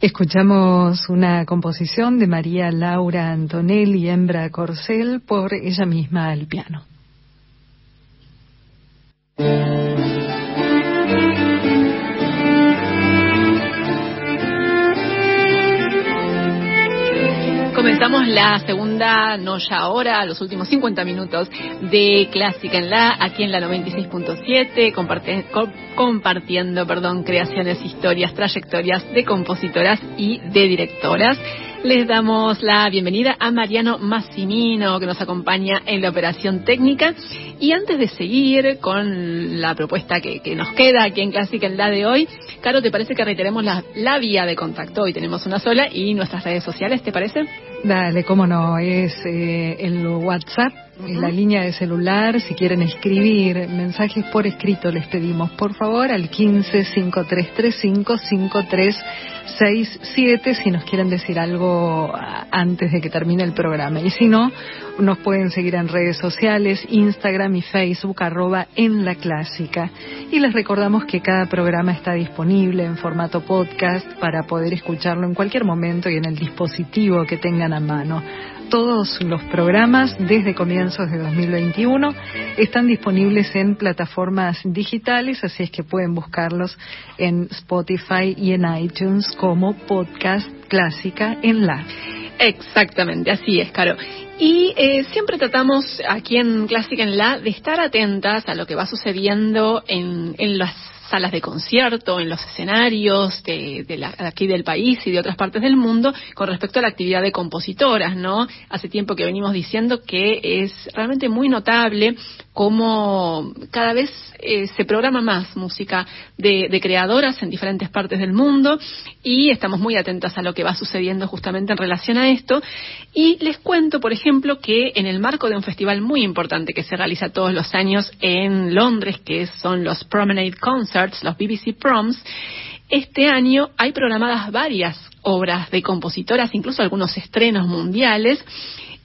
Escuchamos una composición de María Laura Antonelli, hembra Corcel, por ella misma al piano. La segunda, no ya ahora, los últimos 50 minutos de Clásica en la, aquí en la 96.7, compartiendo, perdón, creaciones, historias, trayectorias de compositoras y de directoras. Les damos la bienvenida a Mariano Massimino, que nos acompaña en la operación técnica. Y antes de seguir con la propuesta que, nos queda aquí en Clásica en la de hoy, Caro, ¿te parece que reiteremos la, la vía de contacto? Hoy tenemos una sola y nuestras redes sociales, ¿te parece? Dale, cómo no, es eh, el WhatsApp, la línea de celular, si quieren escribir mensajes por escrito les pedimos por favor al 15 5335 5367 si nos quieren decir algo antes de que termine el programa y si no, nos pueden seguir en redes sociales, Instagram y Facebook arroba en la clásica y les recordamos que cada programa está disponible en formato podcast para poder escucharlo en cualquier momento y en el dispositivo que tengan a mano. Todos los programas desde comienzos de 2021 están disponibles en plataformas digitales, así es que pueden buscarlos en Spotify y en iTunes como podcast clásica en la. Exactamente, así es, Caro. Y eh, siempre tratamos aquí en Clásica en La de estar atentas a lo que va sucediendo en, en las salas de concierto, en los escenarios de, de, aquí del país y de otras partes del mundo con respecto a la actividad de compositoras, ¿no? Hace tiempo que venimos diciendo que es realmente muy notable cómo cada vez eh, se programa más música de, de, creadoras en diferentes partes del mundo y estamos muy atentas a lo que va sucediendo justamente en relación a esto. Y les cuento, por ejemplo, que en el marco de un festival muy importante que se realiza todos los años en Londres, que son los Promenade Concerts, los BBC Proms, este año hay programadas varias obras de compositoras, incluso algunos estrenos mundiales,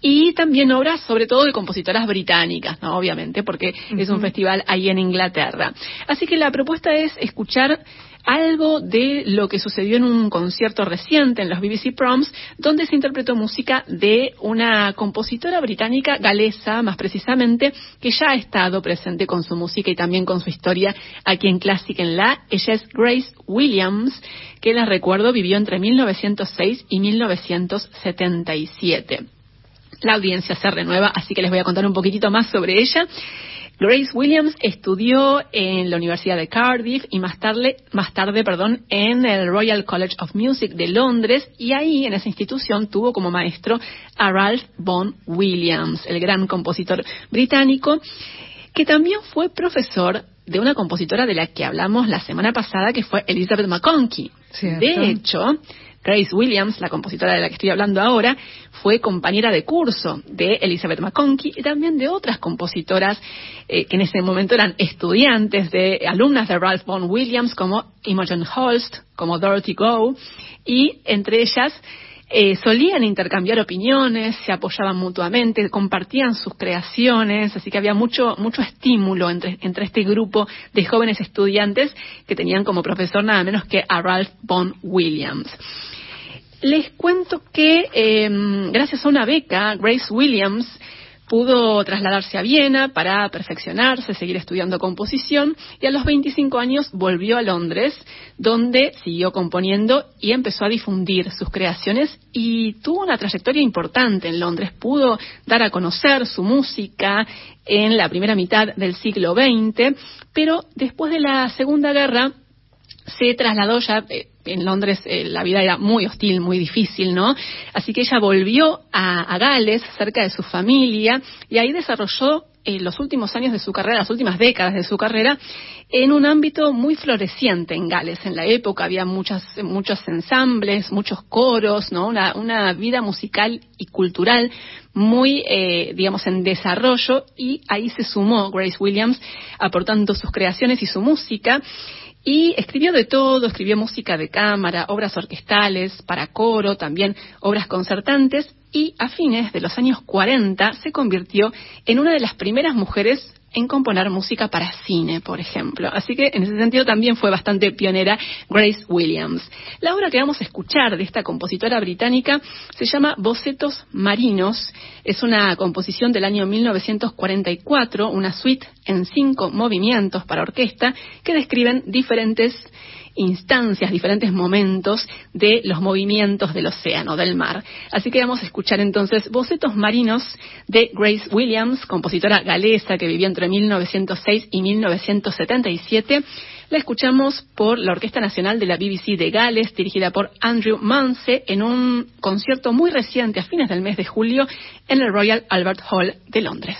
y también obras sobre todo de compositoras británicas, ¿no? obviamente, porque es un festival ahí en Inglaterra. Así que la propuesta es escuchar algo de lo que sucedió en un concierto reciente en los BBC Proms, donde se interpretó música de una compositora británica galesa, más precisamente, que ya ha estado presente con su música y también con su historia aquí en Classic en La. Ella es Grace Williams, que la recuerdo vivió entre 1906 y 1977. La audiencia se renueva, así que les voy a contar un poquitito más sobre ella. Grace Williams estudió en la Universidad de Cardiff y más tarde, más tarde perdón, en el Royal College of Music de Londres y ahí en esa institución tuvo como maestro a Ralph Vaughan Williams, el gran compositor británico, que también fue profesor de una compositora de la que hablamos la semana pasada, que fue Elizabeth McConkie. De hecho, Grace Williams, la compositora de la que estoy hablando ahora, fue compañera de curso de Elizabeth McConkie y también de otras compositoras eh, que en ese momento eran estudiantes de alumnas de Ralph Vaughan Williams como Imogen Holst, como Dorothy Gow y entre ellas eh, solían intercambiar opiniones, se apoyaban mutuamente, compartían sus creaciones, así que había mucho, mucho estímulo entre, entre este grupo de jóvenes estudiantes que tenían como profesor nada menos que a Ralph Vaughan Williams. Les cuento que em, gracias a una beca, Grace Williams pudo trasladarse a Viena para perfeccionarse, seguir estudiando composición y a los 25 años volvió a Londres, donde siguió componiendo y empezó a difundir sus creaciones y tuvo una trayectoria importante en Londres. Pudo dar a conocer su música en la primera mitad del siglo XX, pero después de la Segunda Guerra se trasladó ya eh, en Londres eh, la vida era muy hostil, muy difícil, ¿no? Así que ella volvió a, Gales, cerca de su familia, y ahí desarrolló eh, los últimos años de su carrera, las últimas décadas de su carrera, en un ámbito muy floreciente en Gales. En la época había muchas, muchos ensambles, muchos coros, ¿no? Una, una vida musical y cultural muy, eh, digamos, en desarrollo, y ahí se sumó Grace Williams, aportando sus creaciones y su música. Y escribió de todo, escribió música de cámara, obras orquestales, para coro, también obras concertantes y a fines de los años 40 se convirtió en una de las primeras mujeres en componer música para cine, por ejemplo. Así que en ese sentido también fue bastante pionera Grace Williams. La obra que vamos a escuchar de esta compositora británica se llama Bocetos Marinos. Es una composición del año 1944, una suite en cinco movimientos para orquesta que describen diferentes instancias, diferentes momentos de los movimientos del océano, del mar. Así que vamos a escuchar entonces Bocetos Marinos de Grace Williams, compositora galesa que vivió entre 1906 y 1977. La escuchamos por la Orquesta Nacional de la BBC de Gales, dirigida por Andrew Manse, en un concierto muy reciente, a fines del mes de julio, en el Royal Albert Hall de Londres.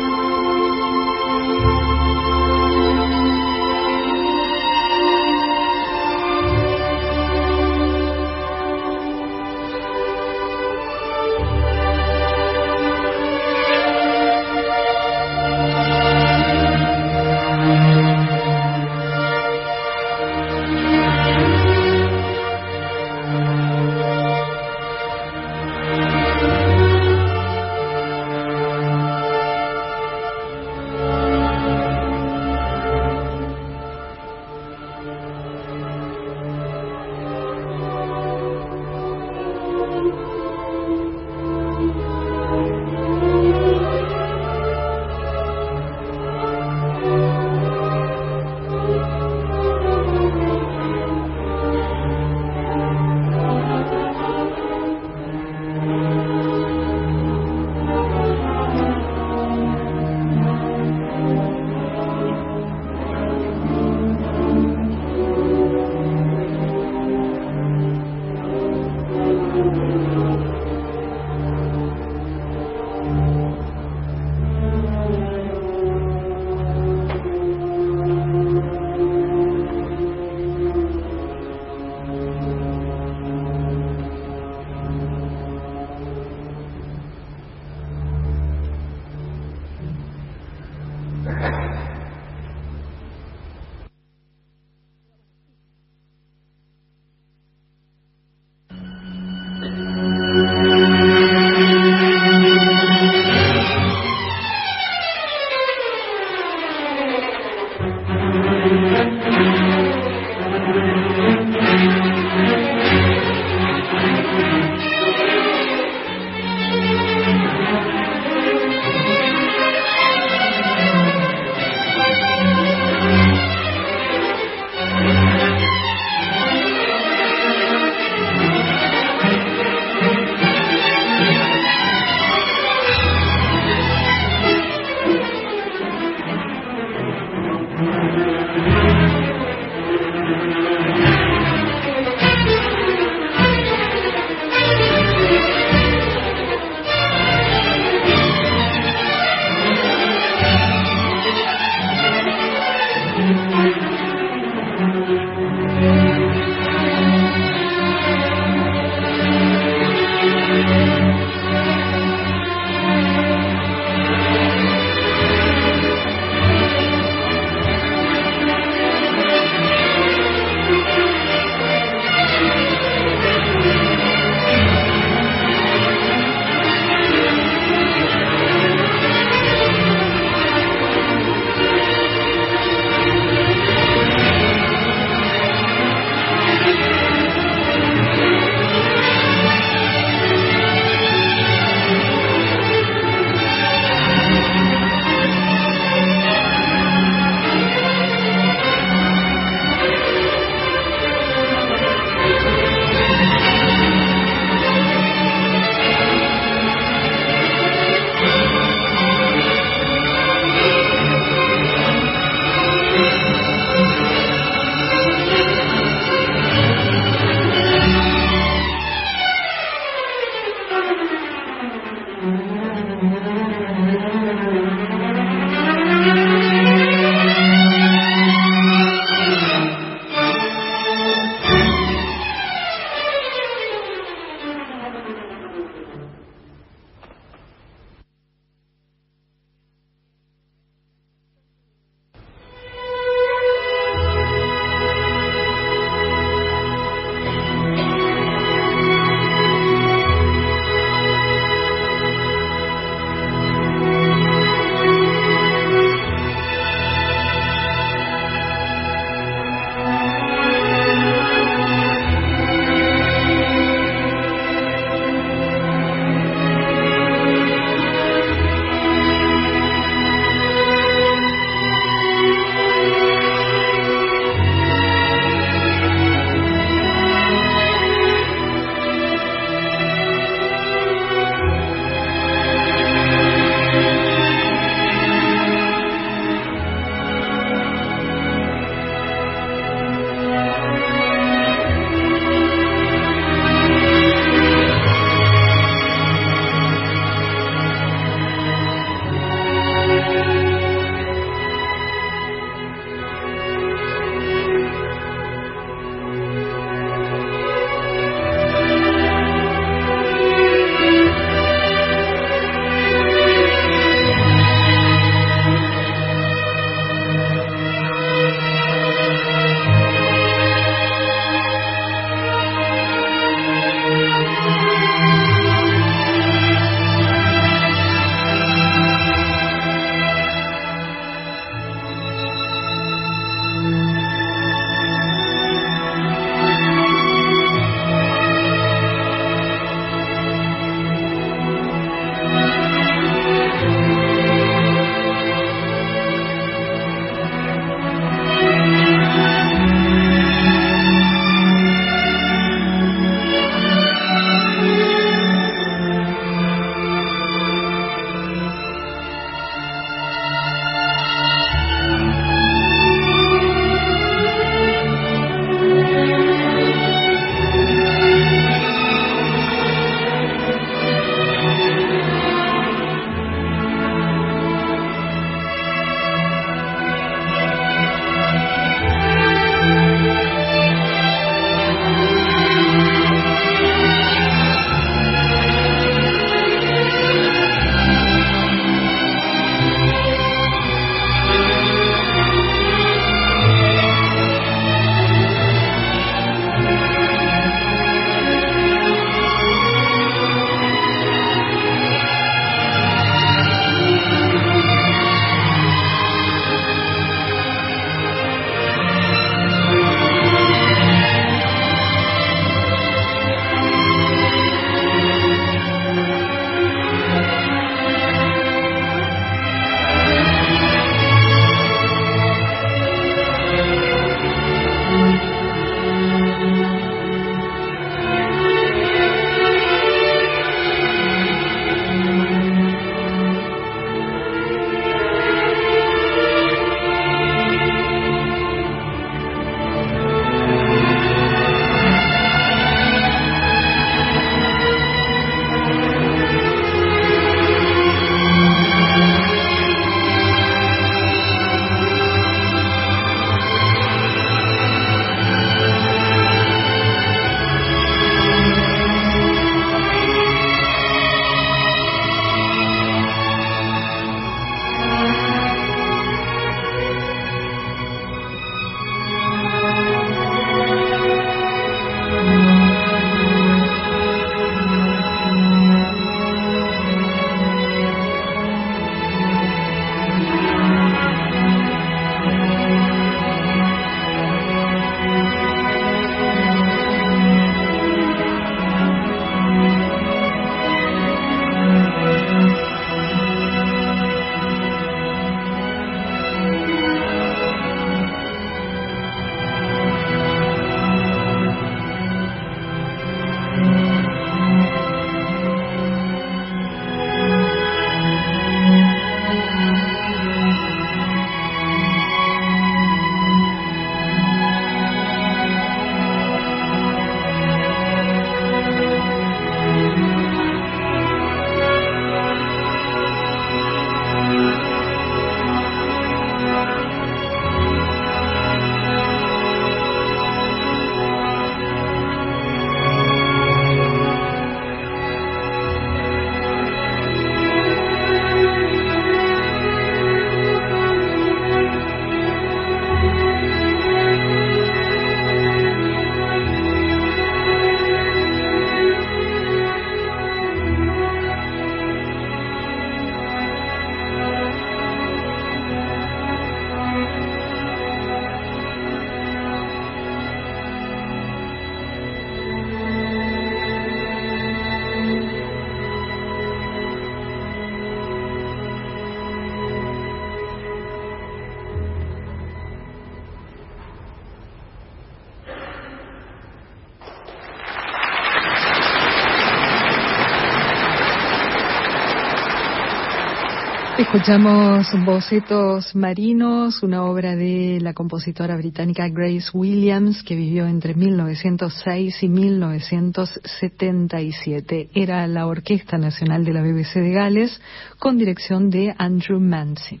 Escuchamos Bocetos Marinos, una obra de la compositora británica Grace Williams que vivió entre 1906 y 1977. Era la Orquesta Nacional de la BBC de Gales con dirección de Andrew Mancy.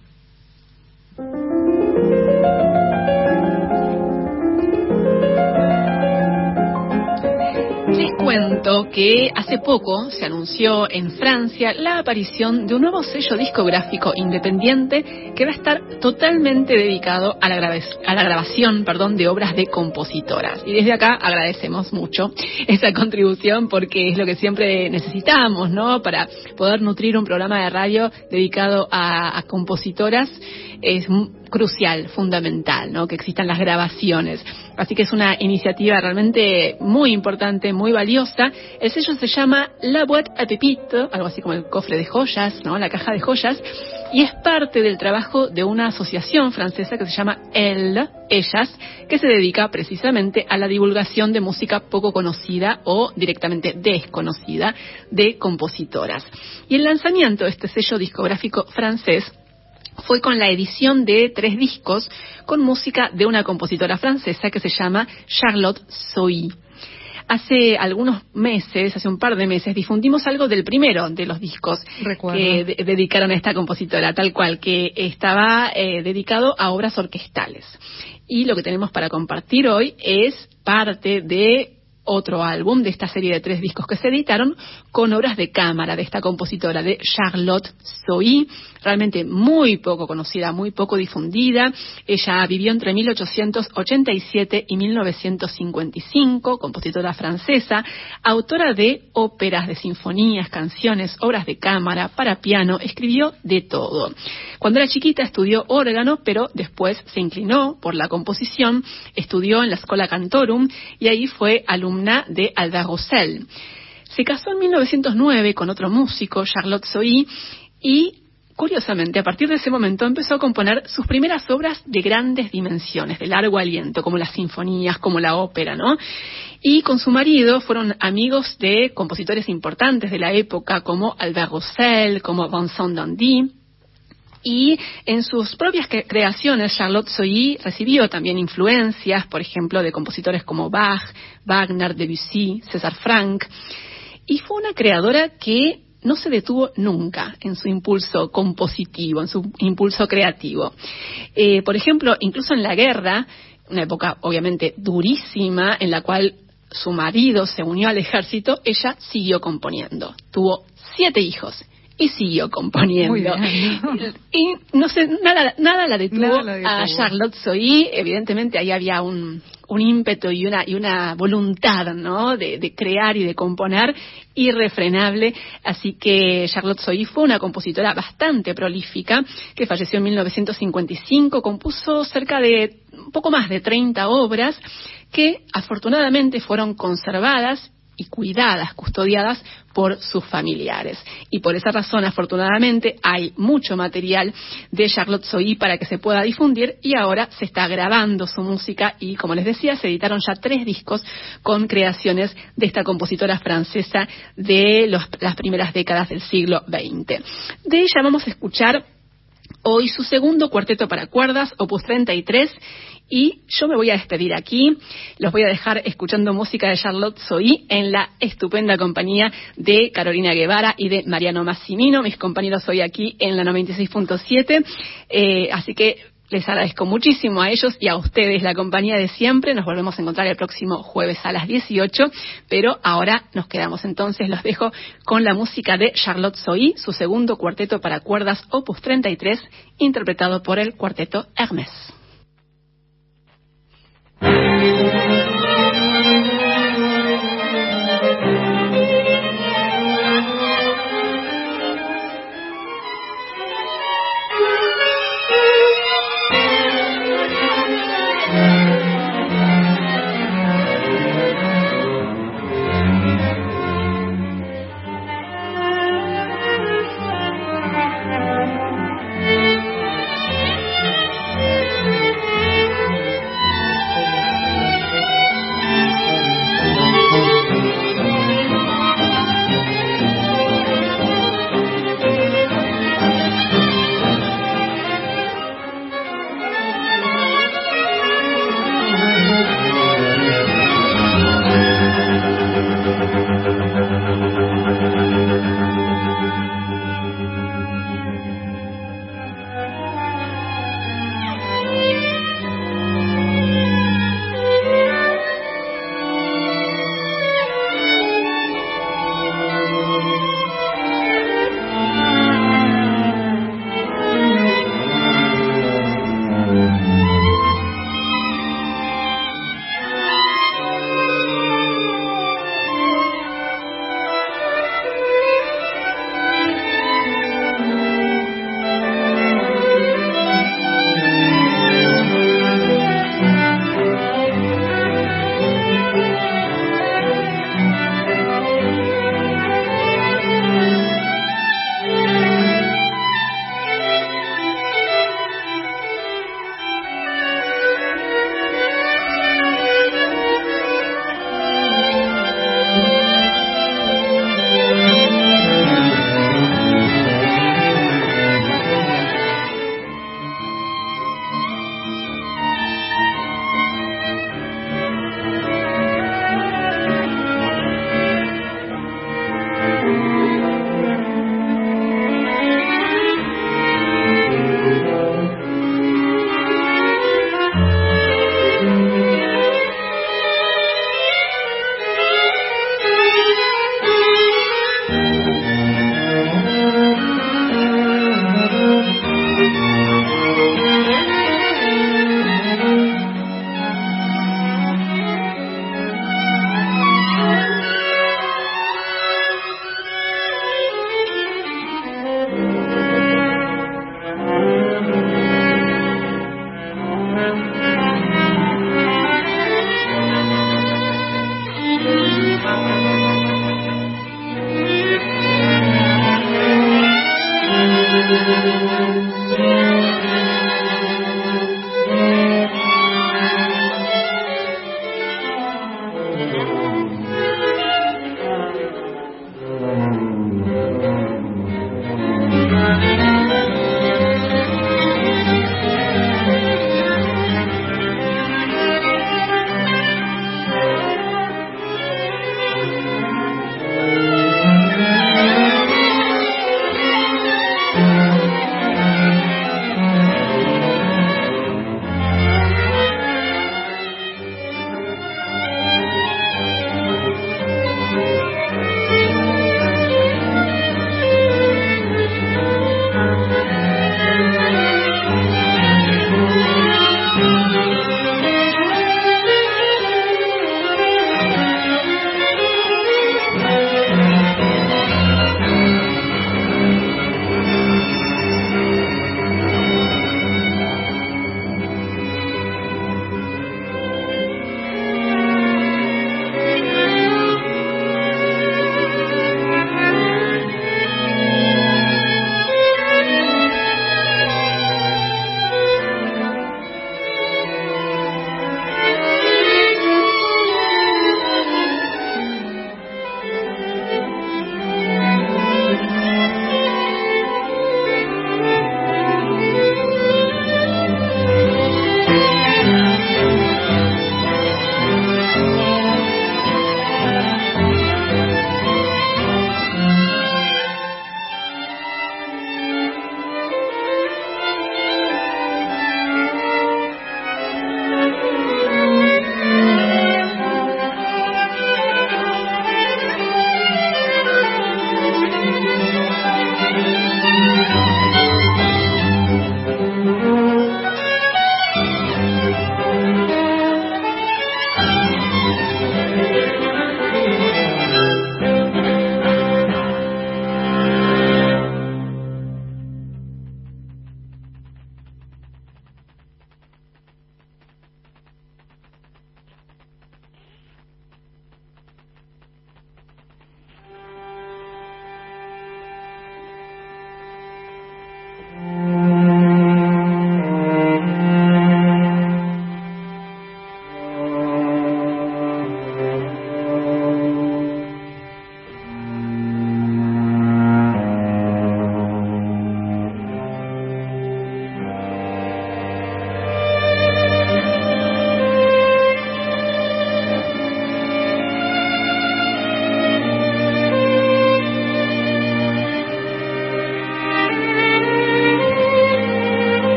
Que hace poco se anunció en Francia la aparición de un nuevo sello discográfico independiente que va a estar totalmente dedicado a la, a la grabación perdón, de obras de compositoras. Y desde acá agradecemos mucho esa contribución porque es lo que siempre necesitamos, ¿no? Para poder nutrir un programa de radio dedicado a compositoras es crucial, fundamental, ¿no? Que existan las grabaciones. Así que es una iniciativa realmente muy importante, muy valiosa. El sello se llama La Boîte à Pépite, algo así como el cofre de joyas, ¿no? La caja de joyas. Y es parte del trabajo de una asociación francesa que se llama Elle, Ellas, que se dedica precisamente a la divulgación de música poco conocida o directamente desconocida de compositoras. Y el lanzamiento de este sello discográfico francés fue con la edición de tres discos con música de una compositora francesa que se llama Charlotte Soy. Hace algunos meses, hace un par de meses, difundimos algo del primero de los discos que dedicaron a esta compositora, tal cual, que estaba eh, dedicado a obras orquestales. Y lo que tenemos para compartir hoy es parte de otro álbum de esta serie de tres discos que se editaron con obras de cámara de esta compositora de Charlotte Soy, realmente muy poco conocida, muy poco difundida. Ella vivió entre 1887 y 1955, compositora francesa, autora de óperas, de sinfonías, canciones, obras de cámara, para piano, escribió de todo. Cuando era chiquita estudió órgano, pero después se inclinó por la composición, estudió en la Escola Cantorum y ahí fue alumna de Albert Roussel. Se casó en 1909 con otro músico, Charlotte Soy, y curiosamente, a partir de ese momento empezó a componer sus primeras obras de grandes dimensiones, de largo aliento, como las sinfonías, como la ópera, ¿no? Y con su marido fueron amigos de compositores importantes de la época, como Albert Roussel, como Vincent Dandy. Y en sus propias creaciones, Charlotte Soy recibió también influencias, por ejemplo, de compositores como Bach, Wagner, Debussy, César Franck. Y fue una creadora que no se detuvo nunca en su impulso compositivo, en su impulso creativo. Eh, por ejemplo, incluso en la guerra, una época obviamente durísima en la cual su marido se unió al ejército, ella siguió componiendo. Tuvo siete hijos y siguió componiendo. y no sé, nada, nada la detuvo, a Charlotte Soy. Evidentemente ahí había un, un ímpetu y una, y una voluntad, ¿no? De, de, crear y de componer irrefrenable. Así que Charlotte Soy fue una compositora bastante prolífica que falleció en 1955, compuso cerca de un poco más de 30 obras que afortunadamente fueron conservadas y cuidadas, custodiadas por sus familiares. Y por esa razón, afortunadamente, hay mucho material de Charlotte Soy para que se pueda difundir y ahora se está grabando su música y, como les decía, se editaron ya tres discos con creaciones de esta compositora francesa de las primeras décadas del siglo XX. De ella vamos a escuchar hoy su segundo cuarteto para cuerdas, opus 33, y yo me voy a despedir aquí. Los voy a dejar escuchando música de Charlotte Soy en la estupenda compañía de Carolina Guevara y de Mariano Massimino. Mis compañeros hoy aquí en la 96.7. Eh, así que les agradezco muchísimo a ellos y a ustedes la compañía de siempre. Nos volvemos a encontrar el próximo jueves a las 18, pero ahora nos quedamos entonces. Los dejo con la música de Charlotte Soy, su segundo cuarteto para cuerdas Opus 33, interpretado por el cuarteto Hermes. Thank you.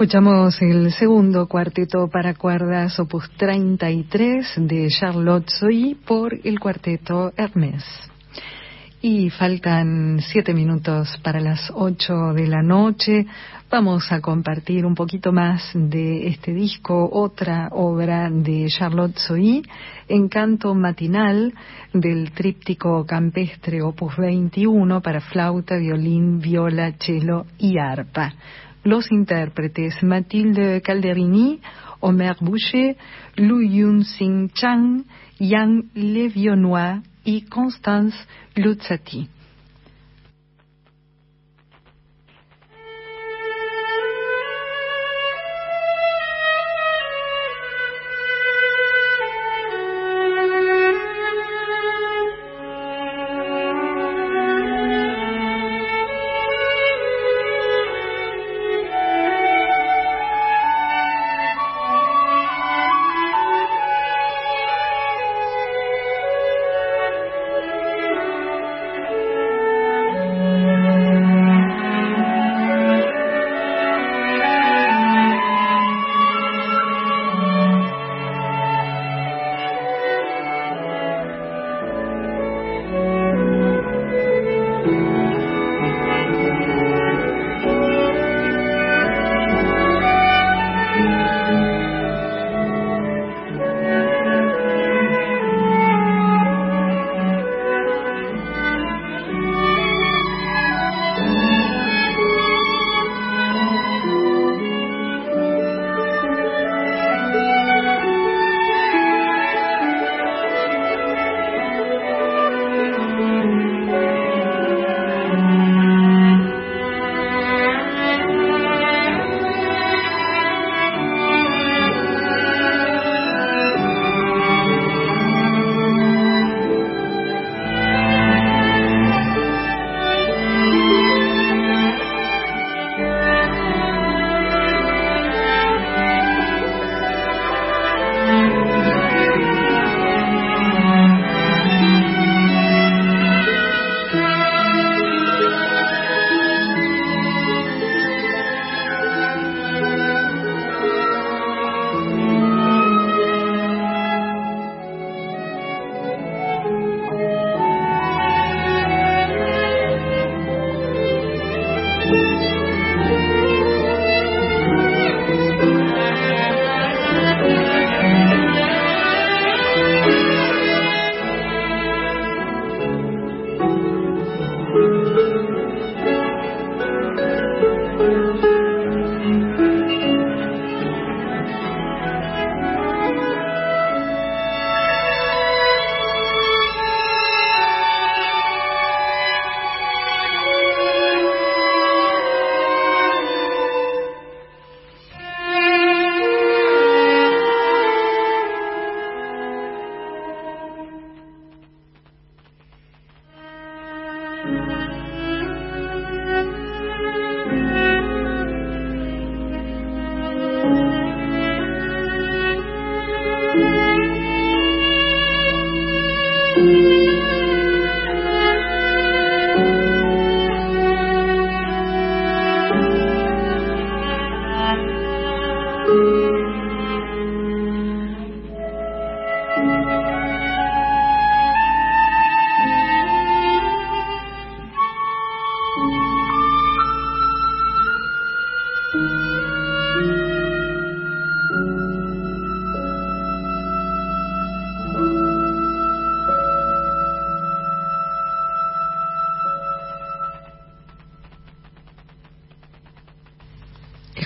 Escuchamos el segundo cuarteto para cuerdas opus 33 de Charlotte Soy por el cuarteto Hermès. Y faltan siete minutos para las ocho de la noche. Vamos a compartir un poquito más de este disco, otra obra de Charlotte Soy, Encanto Matinal, del tríptico campestre opus 21 para flauta, violín, viola, cello y arpa los intérpretes Mathilde Calderini, Omer Boucher, Lu Yun Sing Chang, Yang Levionnois y Constance Luzzati.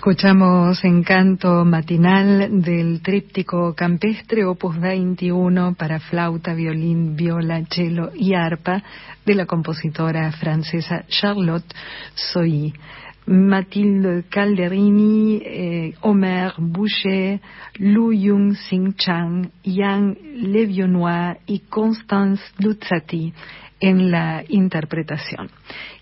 Escuchamos Encanto Matinal del tríptico campestre opus 21 para flauta, violín, viola, cello y arpa de la compositora francesa Charlotte Soy. Mathilde Calderini, eh, Omer Boucher, Lu Yung Sing Chang, Yang Levionois y Constance Luzzati en la interpretación.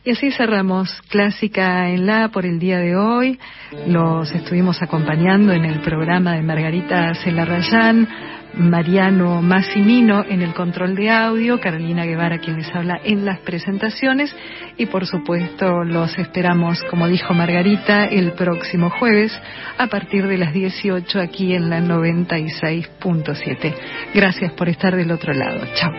Y así cerramos Clásica en la por el día de hoy. Los estuvimos acompañando en el programa de Margarita Celarrayán, Mariano Massimino en el control de audio, Carolina Guevara quien les habla en las presentaciones y por supuesto los esperamos, como dijo Margarita, el próximo jueves a partir de las 18 aquí en la 96.7. Gracias por estar del otro lado. Chao.